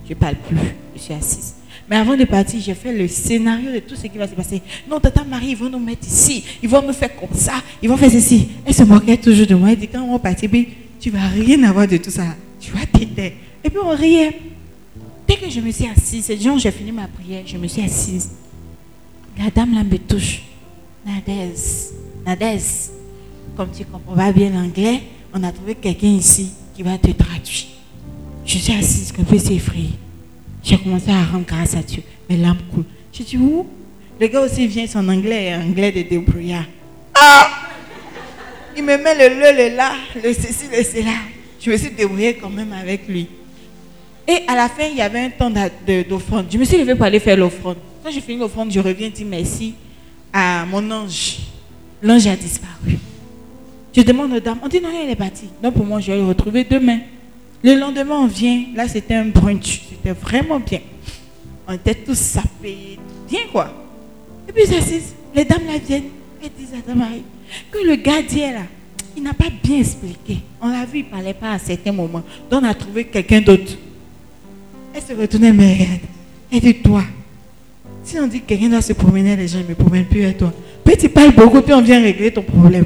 Je ne parle plus, je suis assise. Mais avant de partir, j'ai fait le scénario de tout ce qui va se passer. Non, Tata Marie, ils vont nous mettre ici. Ils vont nous faire comme ça. Ils vont faire ceci. Elle se moquait toujours de moi. Elle dit, quand on va partir, tu ne vas rien avoir de tout ça. Tu vas t'aider. Et puis on riait. Dès que je me suis assise, c'est genre j'ai fini ma prière, je me suis assise. La dame là me touche. Nadez, Nadez, comme tu comprends pas bien l'anglais, on a trouvé quelqu'un ici qui va te traduire. Je suis assise, comme peu c'est effrayée. J'ai commencé à rendre grâce à Dieu. Mes larmes coulent. Je dis où? Le gars aussi vient, son anglais anglais de débrouillard. Ah Il me met le le, le là, le ceci, le cela. Je me suis débrouillée quand même avec lui. Et à la fin, il y avait un temps d'offrande. Je me suis levée pour aller faire l'offrande. Quand j'ai fini l'offrande, je reviens dire merci à mon ange. L'ange a disparu. Je demande aux dames, on dit non, elle est partie. Donc pour moi, je vais le retrouver demain. Le lendemain, on vient. Là, c'était un brunch. C'était vraiment bien. On était tous sapés. Bien quoi. Et puis j'assise. Les dames là viennent. Elles disent à Dame Marie que le gardien là, il n'a pas bien expliqué. On l'a vu, il ne parlait pas à certains moments. Donc on a trouvé quelqu'un d'autre. Elle se retournait, me regarde. Elle dit, toi, si on dit que quelqu'un doit se promener, les gens ne me promènent plus avec toi. Puis tu parles beaucoup, puis on vient régler ton problème.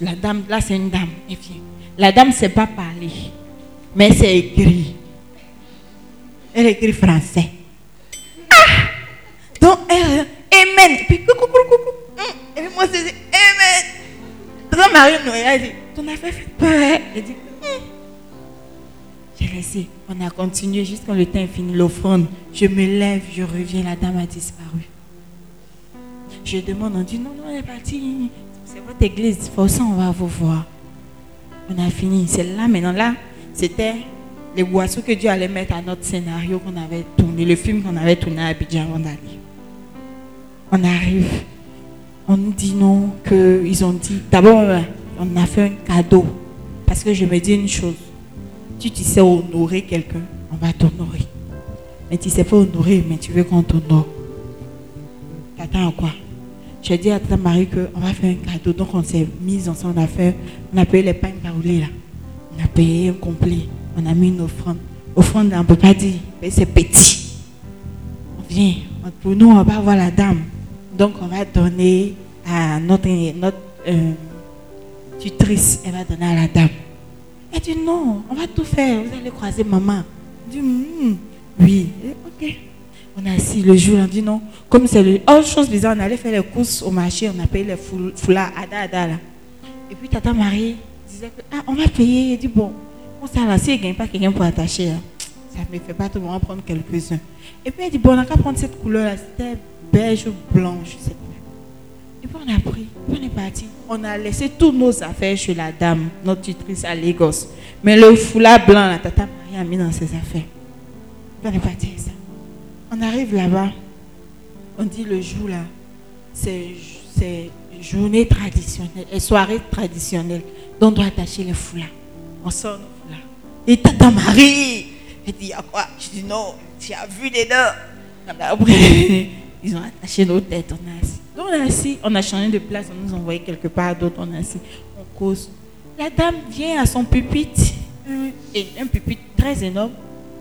La dame, là c'est une dame, elle vient. La dame ne sait pas parler, mais c'est écrit. Elle écrit français. Ah! Donc elle, Amen. Puis coucou, coucou, coucou. Hum. Et puis moi, c'est dit, Amen. Donc Marie elle dit, ton affaire fait peur. hein? Elle dit, Hum. J'ai laissé. On a continué jusqu'à le temps fini l'offrande. Je me lève, je reviens, la dame a disparu. Je demande, on dit non, non, elle est partie. C'est votre église, forcément on va vous voir. On a fini. C'est là maintenant. Là, c'était les boissons que Dieu allait mettre à notre scénario qu'on avait tourné, le film qu'on avait tourné à Abidjan avant d'aller. On arrive. On nous dit non, qu'ils ont dit. D'abord, on a fait un cadeau. Parce que je me dis une chose. Si tu sais honorer quelqu'un, on va t'honorer. Mais tu sais pas honorer, mais tu veux qu'on t'honore. t'attends à quoi? J'ai dit à ta Marie qu'on va faire un cadeau. Donc on s'est mis ensemble, on a fait, on a payé les pains baoulés là. On a payé un complet. On a mis une offrande. Offrande, on ne peut pas dire, mais c'est petit. On vient. Pour nous, on va voir la dame. Donc on va donner à notre, notre euh, tutrice. Elle va donner à la dame. Elle dit non, on va tout faire. Vous allez croiser maman. Je dis Hmm, oui. Ok. On a assis le jour, on dit non. Comme c'est le. Oh, chose bizarre, on allait faire les courses au marché, on a payé les foul- foulards, ada, ada, là. Et puis Tata Marie disait que, ah, on va payer. Elle dit bon, on s'est lancé, il ne gagne pas quelqu'un pour attacher. hein. Ça ne me fait pas tout, on va prendre quelques-uns. Et puis elle dit bon, on n'a qu'à prendre cette couleur-là. C'était beige ou blanc, je sais pas. Et puis on a pris, on est parti. On a laissé tous nos affaires chez la dame, notre tutrice à Lagos. Mais le foulard blanc, la tata Marie a mis dans ses affaires. On est parti ça. On arrive là-bas, on dit le jour là, c'est journée traditionnelle, et soirée traditionnelle, donc on doit attacher les foulards. On sort nos foulards. Et tata Marie, elle dit, à quoi? Je dis non, tu as vu les deux. Après, ils ont attaché nos têtes, on a assis. Donc on est assis, on a changé de place, on nous a envoyé quelque part d'autre, on est assis, on cause. La dame vient à son pupitre, euh, un pupitre très énorme,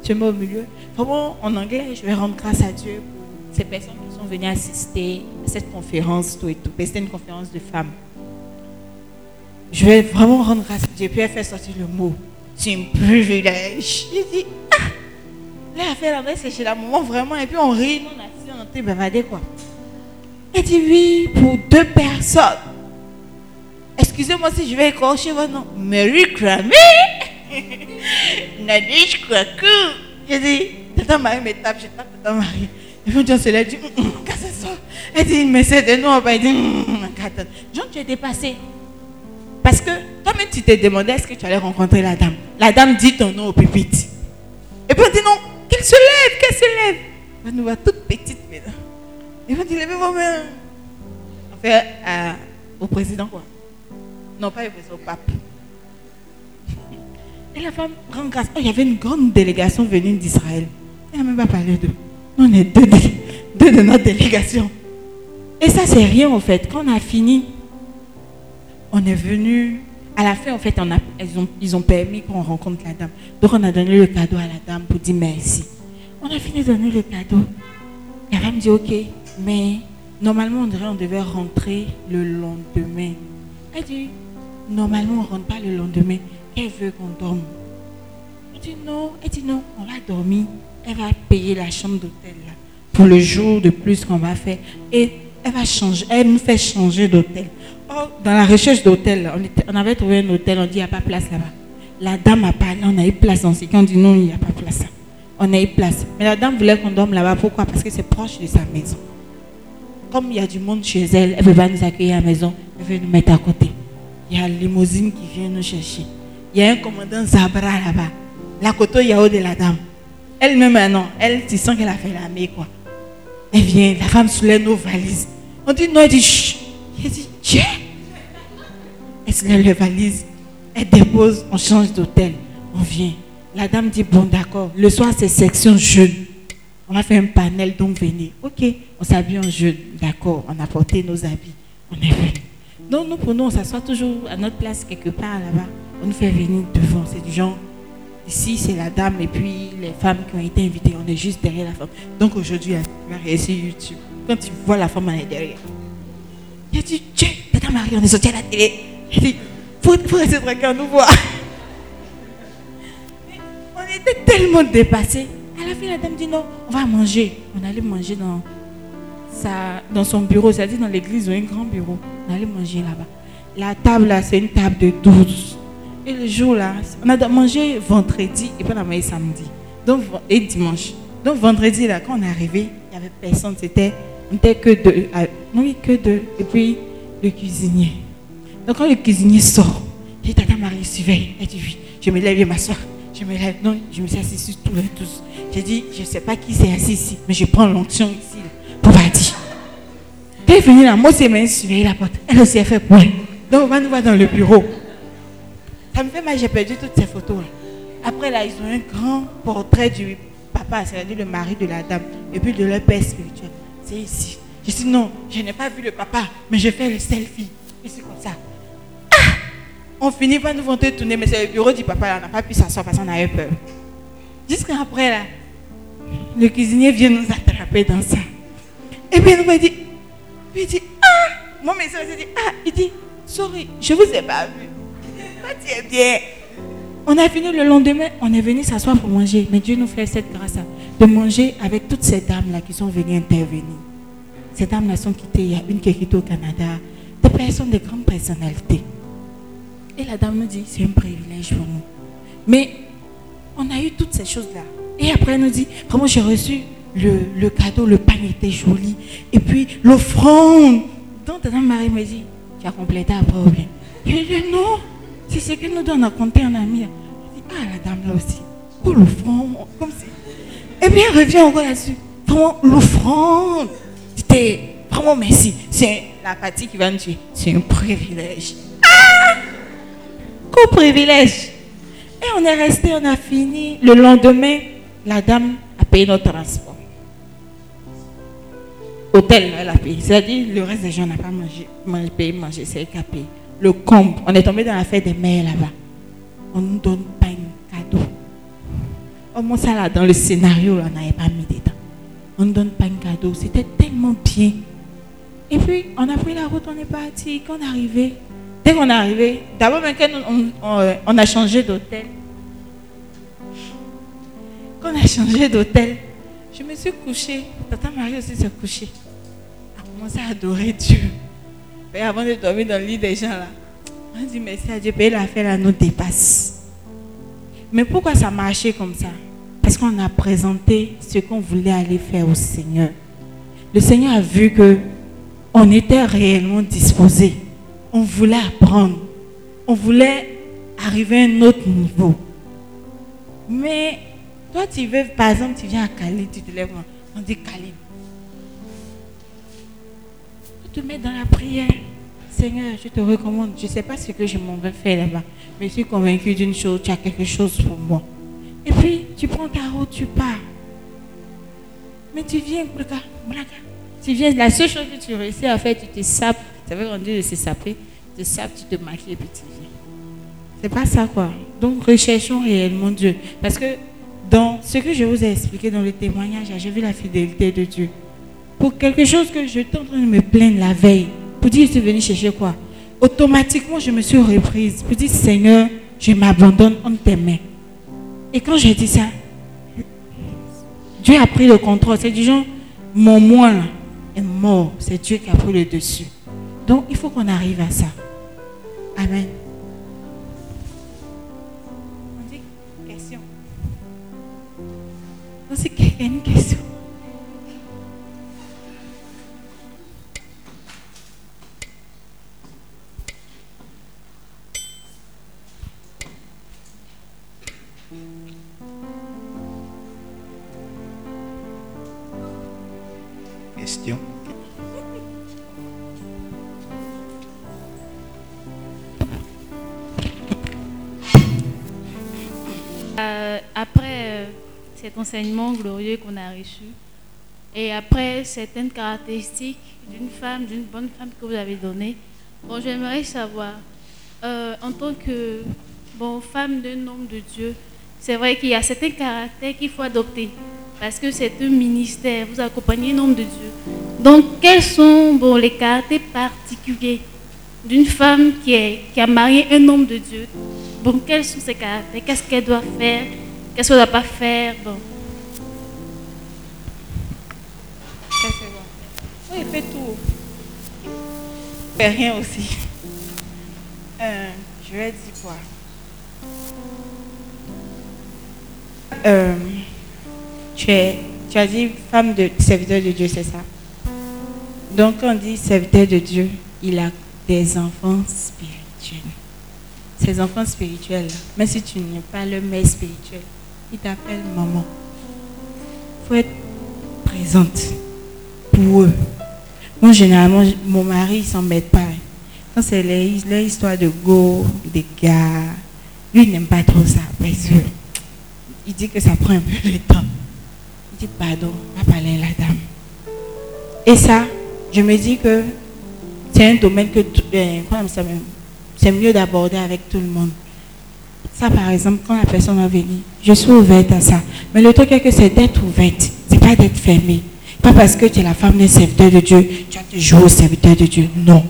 je au milieu. Vraiment, en anglais, je vais rendre grâce à Dieu pour ces personnes qui sont venues assister à cette conférence, tout et tout. C'était une conférence de femmes. Je vais vraiment rendre grâce à Dieu. Puis elle fait sortir le mot. C'est un privilège. J'ai dit, ah, là, elle fait l'adresse, c'est chez la maman, vraiment. Et puis on rit, on a on était bavardés, quoi. Elle dit, oui, pour deux personnes. Excusez-moi si je vais écorcher votre nom. Mary Cramé. Nadish Kwaku. J'ai dit, Tata Marie me tape, je tape Tata Marie. Et puis John se lève, dit, qu'est-ce que c'est ça? Elle dit, mais c'est de nous, on va dire. John, tu es dépassé. Parce que toi-même, tu t'es demandé est-ce que tu allais rencontrer la dame? La dame dit ton nom au pupitre. Et puis on dit non, qu'elle se lève, qu'elle se lève. On nous voit toute petite maintenant. Et puis on dit, levez vos mains. On fait euh, au président quoi. Non, pas au pape. Et la femme rend grâce. Oh, il y avait une grande délégation venue d'Israël. Elle n'a même pas parlé d'eux. On est deux, de- notre délégation. Et ça, c'est rien en fait. Quand on a fini, on est venu. À la fin, en fait, on a, ils, ont, ils ont permis qu'on rencontre la dame. Donc, on a donné le cadeau à la dame pour dire merci. On a fini de donner le cadeau. La femme dit Ok, mais normalement, on dirait qu'on devait rentrer le lendemain. Elle dit Normalement, on ne rentre pas le lendemain. Elle veut qu'on dorme. Elle dit Non. Elle dit Non, on va dormir. Elle va payer la chambre d'hôtel pour le jour de plus qu'on va faire. Et elle va changer. Elle nous fait changer d'hôtel. Dans la recherche d'hôtel, on, on avait trouvé un hôtel, on dit il n'y a pas place là-bas. La dame a parlé, on a eu place dans ce on dit non, il n'y a pas place. On a eu place. Mais la dame voulait qu'on dorme là-bas. Pourquoi? Parce que c'est proche de sa maison. Comme il y a du monde chez elle, elle ne veut pas nous accueillir à la maison, elle veut nous mettre à côté. Il y a la limousine qui vient nous chercher. Il y a un commandant Zabra là-bas. La koto Yao de la dame. Elle-même, ah non, elle, tu sens qu'elle a fait l'armée, quoi. Elle vient, la femme soulève nos valises. On dit non, elle dit chut. Elle dit tiens. Elle soulève les valises. Elle dépose, on change d'hôtel. On vient. La dame dit bon, d'accord. Le soir, c'est section jeune. On a fait un panel, donc venez. Ok, on s'habille en jeune. D'accord, on a porté nos habits. On est venu. Donc, nous, pour nous, on s'assoit toujours à notre place quelque part là-bas. On nous fait venir devant. C'est du genre, ici, c'est la dame et puis les femmes qui ont été invitées. On est juste derrière la femme. Donc, aujourd'hui, elle va YouTube. Quand tu vois la femme, elle est derrière. Il a dit, tiens, Tata Marie, on est sorti à la télé. Il dit, faut, faut rester tranquille, on nous voit. On était tellement dépassés. À la fin, la dame dit non, on va manger. On allait manger dans, sa, dans son bureau, c'est-à-dire dans l'église, ils ont un grand bureau. On allait manger là-bas. La table là, c'est une table de 12. Et le jour là, on a mangé vendredi et puis on a samedi. Donc, et dimanche. Donc vendredi là, quand on est arrivé, il n'y avait personne. C'était, on n'était que deux. que. Et puis le cuisinier. Donc quand le cuisinier sort, j'ai dit, Tata Marie, surveille. Elle dit oui. Je me lève et m'assois. Je me lève. Non, je me suis assis sur tous les tous. J'ai dit, je ne sais pas qui s'est assis ici, mais je prends l'onction ici pour partir. Quand est venue là, moi c'est même surveiller la porte. Elle aussi, elle fait point. Donc on va nous voir dans le bureau. Ça me fait mal, j'ai perdu toutes ces photos là. Après là, ils ont un grand portrait du papa, c'est-à-dire le mari de la dame, et puis de leur père spirituel. C'est ici. Je dis non, je n'ai pas vu le papa, mais je fais le selfie. Et c'est comme ça. Ah On finit par nous voir tourner, mais c'est le bureau du papa, on n'a pas pu s'asseoir parce qu'on avait peur. Jusqu'après, là, le cuisinier vient nous attraper dans ça. Et puis il dit, il dit, ah Mon message il dit, ah Il dit, sorry, je vous ai pas vu. On a fini le lendemain, on est venu s'asseoir pour manger. Mais Dieu nous fait cette grâce de manger avec toutes ces dames-là qui sont venues intervenir. Ces dames-là sont quittées. Il y a une qui est quittée au Canada. Des personnes de grandes personnalités. Et la dame nous dit, c'est un privilège pour nous. Mais on a eu toutes ces choses-là. Et après, elle nous dit, vraiment, j'ai reçu le, cadeau, le pain était joli. Et puis, l'offrande. Donc, la dame Marie me dit, tu as complété ou bien? Je lui dis, non, c'est ce que nous donne à compter en ami. Ah, la dame là aussi. Oh, l'offrande. Comme si. Et puis, elle revient encore là-dessus. Vraiment, l'offrande. C'était vraiment merci. C'est la partie qui va nous tuer. C'est un privilège. Ah Quel privilège. Et on est resté, on a fini. Le lendemain, la dame a payé notre transport. Hôtel, elle a payé. C'est-à-dire, le reste des gens n'ont pas mangé, mangé, payé, manger, c'est elle. Le comble, on est tombé dans la fête des mères là-bas. On nous donne pas un cadeau. Au moins, ça là, dans le scénario, on n'avait pas mis dedans. On ne donne pas un cadeau. C'était tellement bien. Et puis, on a pris la route, on est parti. Quand on est arrivé, dès qu'on est arrivé, d'abord, on, on- on a changé d'hôtel, quand on a changé d'hôtel, je me suis couchée. Tata Marie aussi s'est couchée. Elle a commencé à adorer Dieu. Avant de dormir dans le lit des gens là, on dit merci à Dieu, payer l'affaire là nous dépasse. Mais pourquoi ça marchait comme ça? Parce qu'on a présenté ce qu'on voulait aller faire au Seigneur. Le Seigneur a vu que on était réellement disposé. On voulait apprendre. On voulait arriver à un autre niveau. Mais toi, tu veux, par exemple, tu viens à Cali, tu te lèves, on dit Cali. Te mets dans la prière. Seigneur, je te recommande. Je ne sais pas ce que je m'en vais faire là-bas. Mais je suis convaincu d'une chose, tu as quelque chose pour moi. Et puis, tu prends ta route, tu pars. Mais tu viens, blaka, blaka. tu viens, la seule chose que tu réussis à faire, tu te sapes. Ça veut dire de se saper. Tu te sapes, tu te maquilles et puis tu viens. C'est pas ça quoi. Donc recherchons réellement Dieu. Parce que dans ce que je vous ai expliqué dans le témoignage, j'ai vu la fidélité de Dieu. Pour quelque chose que je suis en train de me plaindre la veille, pour dire je suis venu chercher quoi? Automatiquement, je me suis reprise pour dire Seigneur, je m'abandonne entre tes mains. Et quand j'ai dit ça, Dieu a pris le contrôle. C'est du genre, mon moi est mort. C'est Dieu qui a pris le dessus. Donc il faut qu'on arrive à ça. Amen. On dit question. C'est qu'il y a une question. Euh, après euh, cet enseignement glorieux qu'on a reçu, et après certaines caractéristiques d'une femme, d'une bonne femme que vous avez données, bon, j'aimerais savoir, euh, en tant que bon, femme d'un homme de Dieu, c'est vrai qu'il y a certains caractères qu'il faut adopter, parce que c'est un ministère, vous accompagnez un homme de Dieu. Donc, quels sont bon, les caractères particuliers d'une femme qui, est, qui a marié un homme de Dieu? Bon, quels sont ses caractères? Qu'est-ce qu'elle doit faire? Qu'est-ce qu'elle ne doit pas faire? Bon. Oui, fait tout. Fait rien aussi. Euh, je vais dire quoi? Euh, tu, as dit femme de serviteur de Dieu, c'est ça? Donc, quand on dit serviteur de Dieu, il a des enfants spirituels. Ces enfants spirituels, même si tu n'es pas le mère spirituel, il t'appelle maman. Il faut être présente pour eux. Moi, généralement, mon mari, il s'en met pas. Quand c'est les histoires de go, des gars, lui, il n'aime pas trop ça. Parce que il dit que ça prend un peu de temps. Il dit, pardon, va parler à la dame. Et ça, je me dis que c'est un domaine que euh, c'est mieux d'aborder avec tout le monde. Ça, par exemple, quand la personne va venir, je suis ouverte à ça. Mais le truc est que c'est d'être ouverte, c'est pas d'être fermée. Pas parce que tu es la femme d'un serviteur de Dieu, tu vas te jouer au serviteur de Dieu. Non.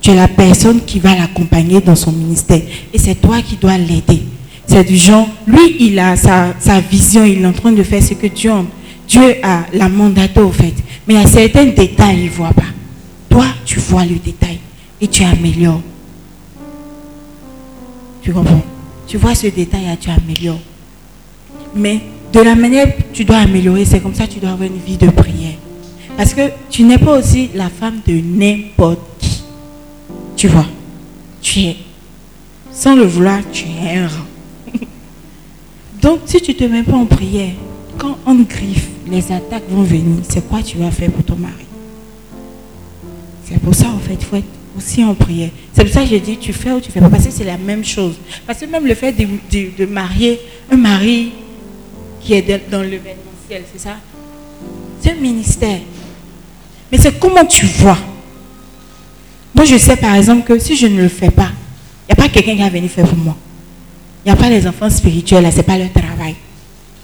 Tu es la personne qui va l'accompagner dans son ministère. Et c'est toi qui dois l'aider. C'est du genre, lui, il a sa, vision, il est en train de faire ce que Dieu a la mandaté au fait. Mais il y a certains détails, il ne voit pas. Toi, tu vois le détail et tu améliores. Tu comprends? Tu vois ce détail et tu améliores. Mais de la manière que tu dois améliorer, c'est comme ça que tu dois avoir une vie de prière. Parce que tu n'es pas aussi la femme de n'importe qui. Tu vois? Tu es, sans le vouloir, tu es un rang. Donc, si tu ne te mets pas en prière, quand on griffe, les attaques vont venir. C'est quoi tu vas faire pour ton mari? C'est pour ça, en fait, il faut être aussi en prière. C'est pour ça que je dis, tu fais ou tu fais pas. Parce que c'est la même chose. Parce que même le fait de, de- marier un mari qui est dans l'événementiel, c'est ça? C'est un ministère. Mais c'est comment tu vois? Moi, je sais par exemple que si je ne le fais pas, il n'y a pas quelqu'un qui va venir faire pour moi. Il n'y a pas les enfants spirituels, ce n'est pas leur travail.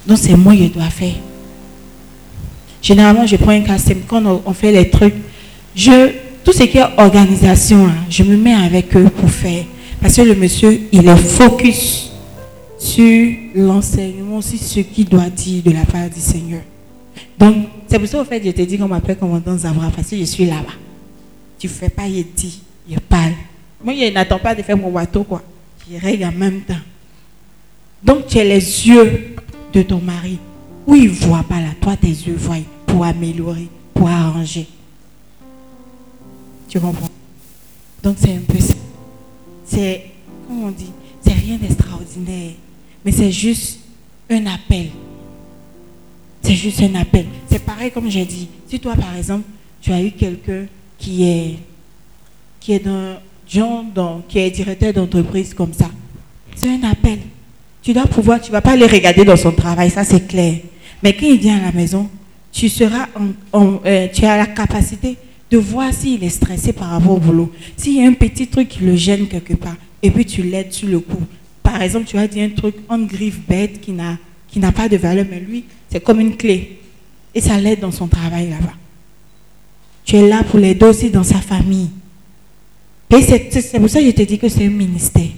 Donc, c'est moi qui dois faire. Généralement, je prends un casse quand on, fait les trucs. Je, tout ce qui est organisation, hein, je me mets avec eux pour faire. Parce que le monsieur, il est focus sur l'enseignement, sur ce qu'il doit dire de la part du Seigneur. Donc, c'est pour ça, au fait, je te dis qu'on m'appelle commandant Zavra, parce que je suis là-bas. Tu ne fais pas, il dit, il parle. Moi, il n'attend pas de faire mon bateau, quoi. Il règle en même temps. Donc, tu as les yeux de ton mari. Où il ne voit pas là, toi, tes yeux voient pour améliorer, pour arranger. Tu comprends? Donc, c'est un peu ça. C'est, comment on dit? C'est rien d'extraordinaire. Mais c'est juste un appel. C'est juste un appel. C'est pareil comme j'ai dit. Si toi, par exemple, tu as eu quelqu'un qui est, qui est dans- qui est directeur d'entreprise comme ça, c'est un appel. Tu dois pouvoir, tu ne vas pas le regarder dans son travail, ça c'est clair. Mais quand il vient à la maison, tu seras euh, as la capacité de voir s'il est stressé par rapport au boulot. S'il y a un petit truc qui le gêne quelque part, et puis tu l'aides sur le coup. Par exemple, tu as dit un truc en griffe bête qui n'a pas de valeur, mais lui, c'est comme une clé. Et ça l'aide dans son travail là-bas. Tu es là pour l'aider aussi dans sa famille. Et c'est pour ça que je te dis que c'est un ministère.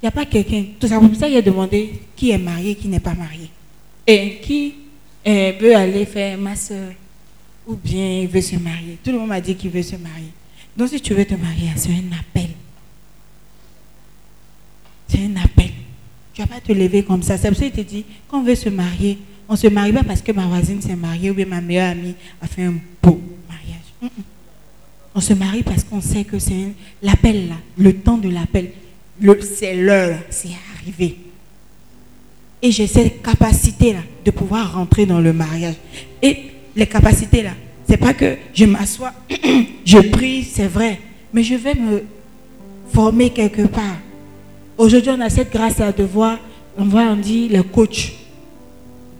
Il n'y a pas quelqu'un. Tout ça, pour ça qu'il a demandé qui est marié, qui n'est pas marié. Et qui euh, veut aller faire ma soeur ou bien il veut se marier. Tout le monde m'a dit qu'il veut se marier. Donc si tu veux te marier, c'est un appel. C'est un appel. Tu ne vas pas te lever comme ça. C'est pour ça qu'il te dit, quand on veut se marier, on ne se marie pas parce que ma voisine s'est mariée ou bien ma meilleure amie a fait un beau mariage. On se marie parce qu'on sait que c'est l'appel là, le temps de l'appel, le- c'est l'heure, c'est arrivé. Et j'ai cette capacité-là de pouvoir rentrer dans le mariage. Et les capacités là, c'est pas que je m'assois, je prie, c'est vrai, mais je vais me former quelque part. Aujourd'hui, on a cette grâce-là de voir, on voit, on dit, les coachs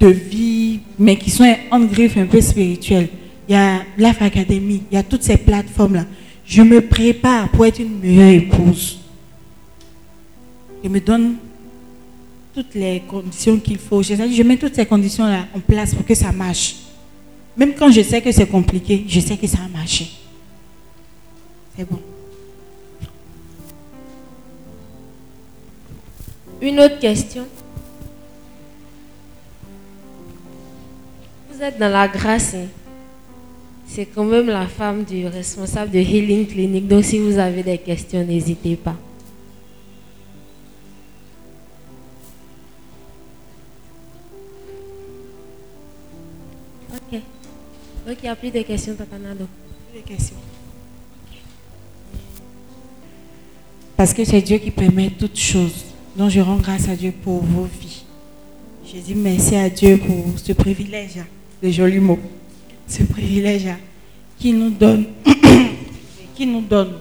de vie, mais qui sont en griffe un peu spirituels. Il y a Life Academy, il y a toutes ces plateformes-là. Je me prépare pour être une meilleure épouse. Je me donne toutes les conditions qu'il faut. Je, mets toutes ces conditions-là en place pour que ça marche. Même quand je sais que c'est compliqué, je sais que ça a marché. C'est bon. Une autre question. Vous êtes dans la grâce. hein. C'est quand même la femme du responsable de Healing Clinic. Donc si vous avez des questions, n'hésitez pas. Donc il n'y a plus de questions, Papa Nado. Des questions. Parce que c'est Dieu qui permet toutes choses. Donc je rends grâce à Dieu pour vos vies. Je dis merci à Dieu pour ce privilège, hein, le joli mot, ce privilège qui nous donne, qui nous donne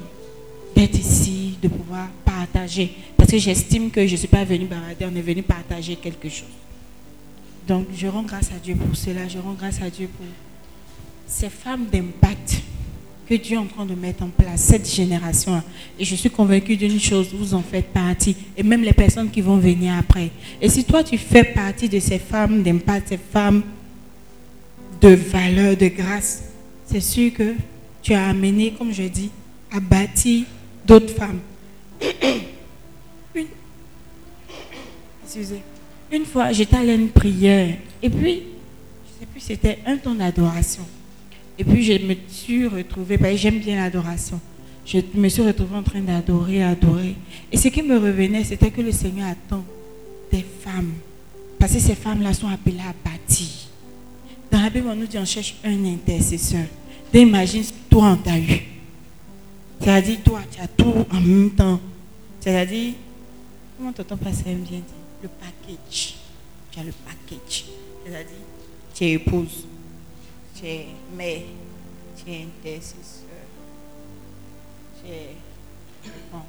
d'être ici, de pouvoir partager. Parce que j'estime que je ne suis pas venue barader, on est venu partager quelque chose. Donc je rends grâce à Dieu pour cela, je rends grâce à Dieu pour ces femmes d'impact que Dieu est en train de mettre en place, cette génération-là. Et je suis convaincue d'une chose, vous en faites partie, et même les personnes qui vont venir après. Et si toi, tu fais partie de ces femmes d'impact, ces femmes de valeur, de grâce, c'est sûr que tu as amené, comme je dis, à bâtir d'autres femmes. Une, excusez. Une fois, j'étais allée à une prière, et puis, je sais plus, c'était un temps d'adoration. Et puis je me suis retrouvée, que j'aime bien l'adoration. Je me suis retrouvée en train d'adorer, adorer. Et ce qui me revenait, c'était que le Seigneur attend des femmes. Parce que ces femmes-là sont appelées à bâtir. Dans la Bible, on nous dit on cherche un intercesseur. Imagine, toi, on t'a eu. C'est-à-dire, toi, tu as tout en même temps. C'est-à-dire, comment tonton Pascal aime bien dire Le package. Tu as le package. C'est-à-dire, tu es épouse tu es mère, tu es intercesseur, tu es, bon,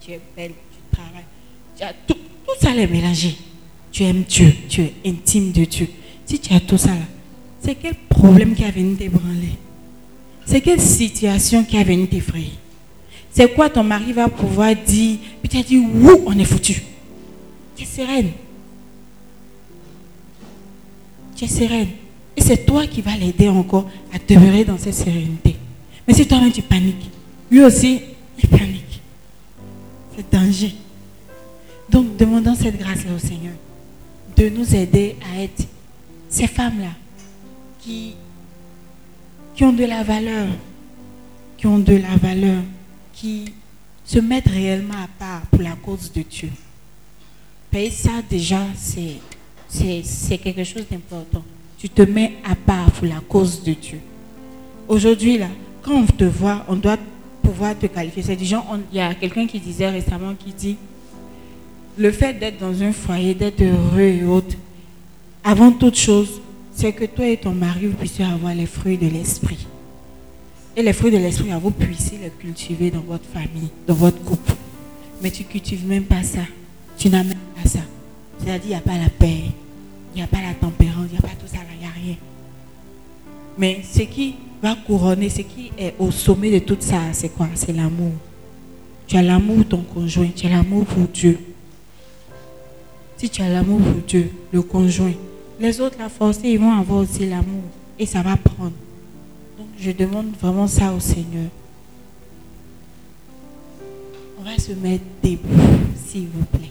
tu es belle, tu travailles, tout, tout ça les mélanger. Tu aimes Dieu, tu es intime de Dieu. Si tu as tout ça là, c'est quel problème qui a venu t'ébranler? C'est quelle situation qui a venu t'effrayer? C'est quoi ton mari va pouvoir dire? Puis tu as dit, ouh, on est foutu. Tu es sereine. Tu es sereine. Et c'est toi qui vas l'aider encore à demeurer dans cette sérénité. Mais si toi-même tu paniques, lui aussi, il panique. C'est danger. Donc, demandons cette grâce-là au Seigneur de nous aider à être ces femmes-là qui, qui ont de la valeur, qui ont de la valeur, qui se mettent réellement à part pour la cause de Dieu. Et ça, déjà, c'est quelque chose d'important tu te mets à part pour la cause de Dieu. Aujourd'hui, là, quand on te voit, on doit pouvoir te qualifier. C'est gens, il y a quelqu'un qui disait récemment, qui dit, le fait d'être dans un foyer, d'être heureux et autres, avant toute chose, c'est que toi et ton mari, vous puissiez avoir les fruits de l'esprit. Et les fruits de l'esprit, vous puissiez les cultiver dans votre famille, dans votre couple. Mais tu ne cultives même pas ça. Tu n'as même pas ça. C'est-à-dire, il n'y a pas la paix, il n'y a pas la tempérance, il n'y a pas tout ça, il n'y a rien. Mais ce qui va couronner, ce qui est au sommet de tout ça, c'est quoi? C'est l'amour. Tu as l'amour pour ton conjoint, tu as l'amour pour Dieu. Si tu as l'amour pour Dieu, le conjoint, les autres, la force, ils vont avoir aussi l'amour. Et ça va prendre. Donc je demande vraiment ça au Seigneur. On va se mettre debout, s'il vous plaît.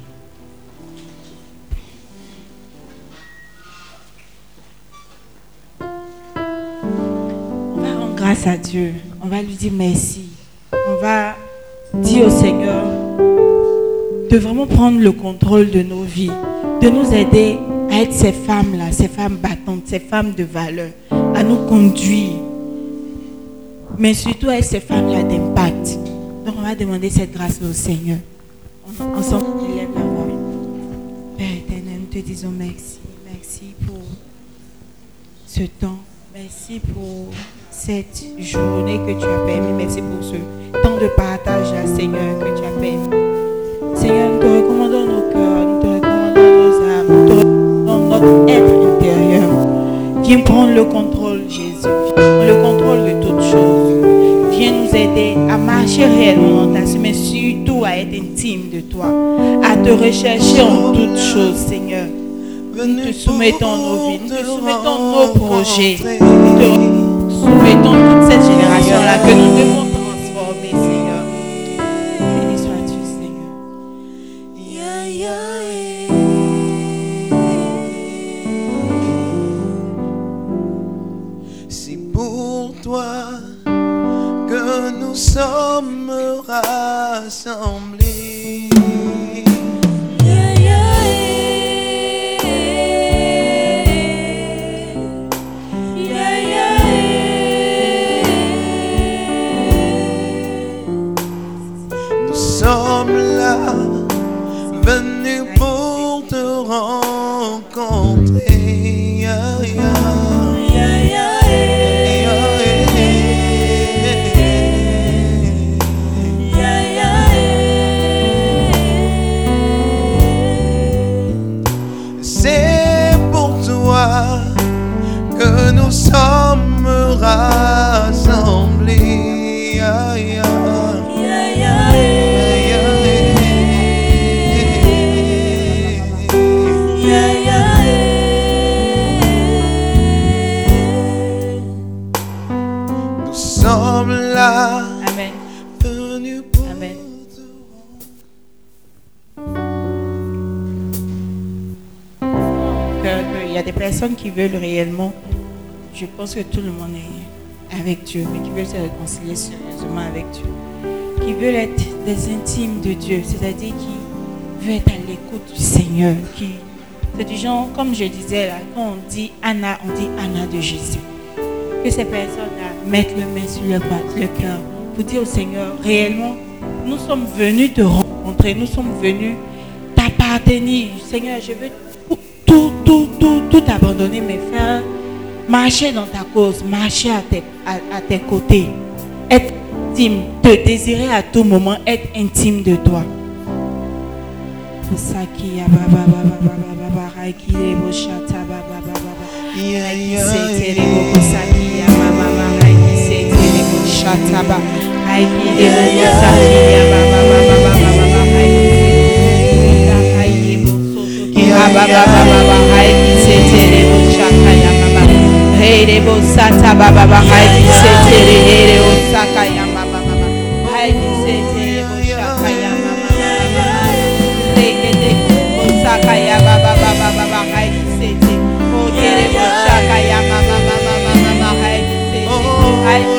Grâce à Dieu. On va lui dire merci. On va dire au Seigneur de vraiment prendre le contrôle de nos vies, de nous aider à être ces femmes-là, ces femmes battantes, ces femmes de valeur, à nous conduire, mais surtout à être ces femmes-là d'impact. Donc on va demander cette grâce au Seigneur. Ensemble, on lève la voix. Père éternel, nous te disons merci. Merci pour ce temps. Merci pour cette journée que tu as permis. Merci pour ce temps de partage, Seigneur, que tu as permis. Seigneur, nous te recommandons nos cœurs, nous te recommandons nos âmes, nous te recommandons notre être intérieur. Viens prendre le contrôle, Jésus. Le contrôle de toutes choses. Viens nous aider à marcher réellement dans ta mais surtout à être intime de toi, à te rechercher en toutes choses, Seigneur. Nous te soumettons nos vies, nous te soumettons nos projets. Nous te toute cette génération-là que nous devons se réconcilier sérieusement avec Dieu, qui veulent être des intimes de Dieu, c'est-à-dire qui veulent être à l'écoute du Seigneur, qui c'est du genre, comme je disais là, quand on dit Anna, on dit Anna de Jésus. Que ces personnes-là mettent le main sur le, cœur pour dire au Seigneur, réellement, nous sommes venus te rencontrer, nous sommes venus t'appartenir. Seigneur, je veux tout, tout, tout, tout abandonner, mes frères. Marcher dans ta cause, marcher à tes à, tes côtés, être intime, te désirer à tout moment, être intime de toi. Here bosata baba baba setere here osaka ya mama mama. Haidi setere bosaka ya mama mama. Reke de osaka ya baba baba baba haidi setere. Oh here bosaka ya mama mama mama mama haidi setere. Haidi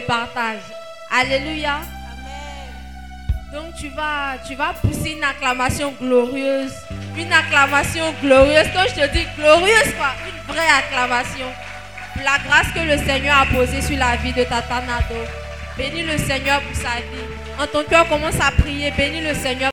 partage. Alléluia. Donc tu vas, tu vas pousser une acclamation glorieuse. Une acclamation glorieuse. Quand je te dis glorieuse, quoi, une vraie acclamation. La grâce que le Seigneur a posée sur la vie de Tatanado. Bénis le Seigneur pour sa vie. En ton cœur, commence à prier. Bénis le Seigneur.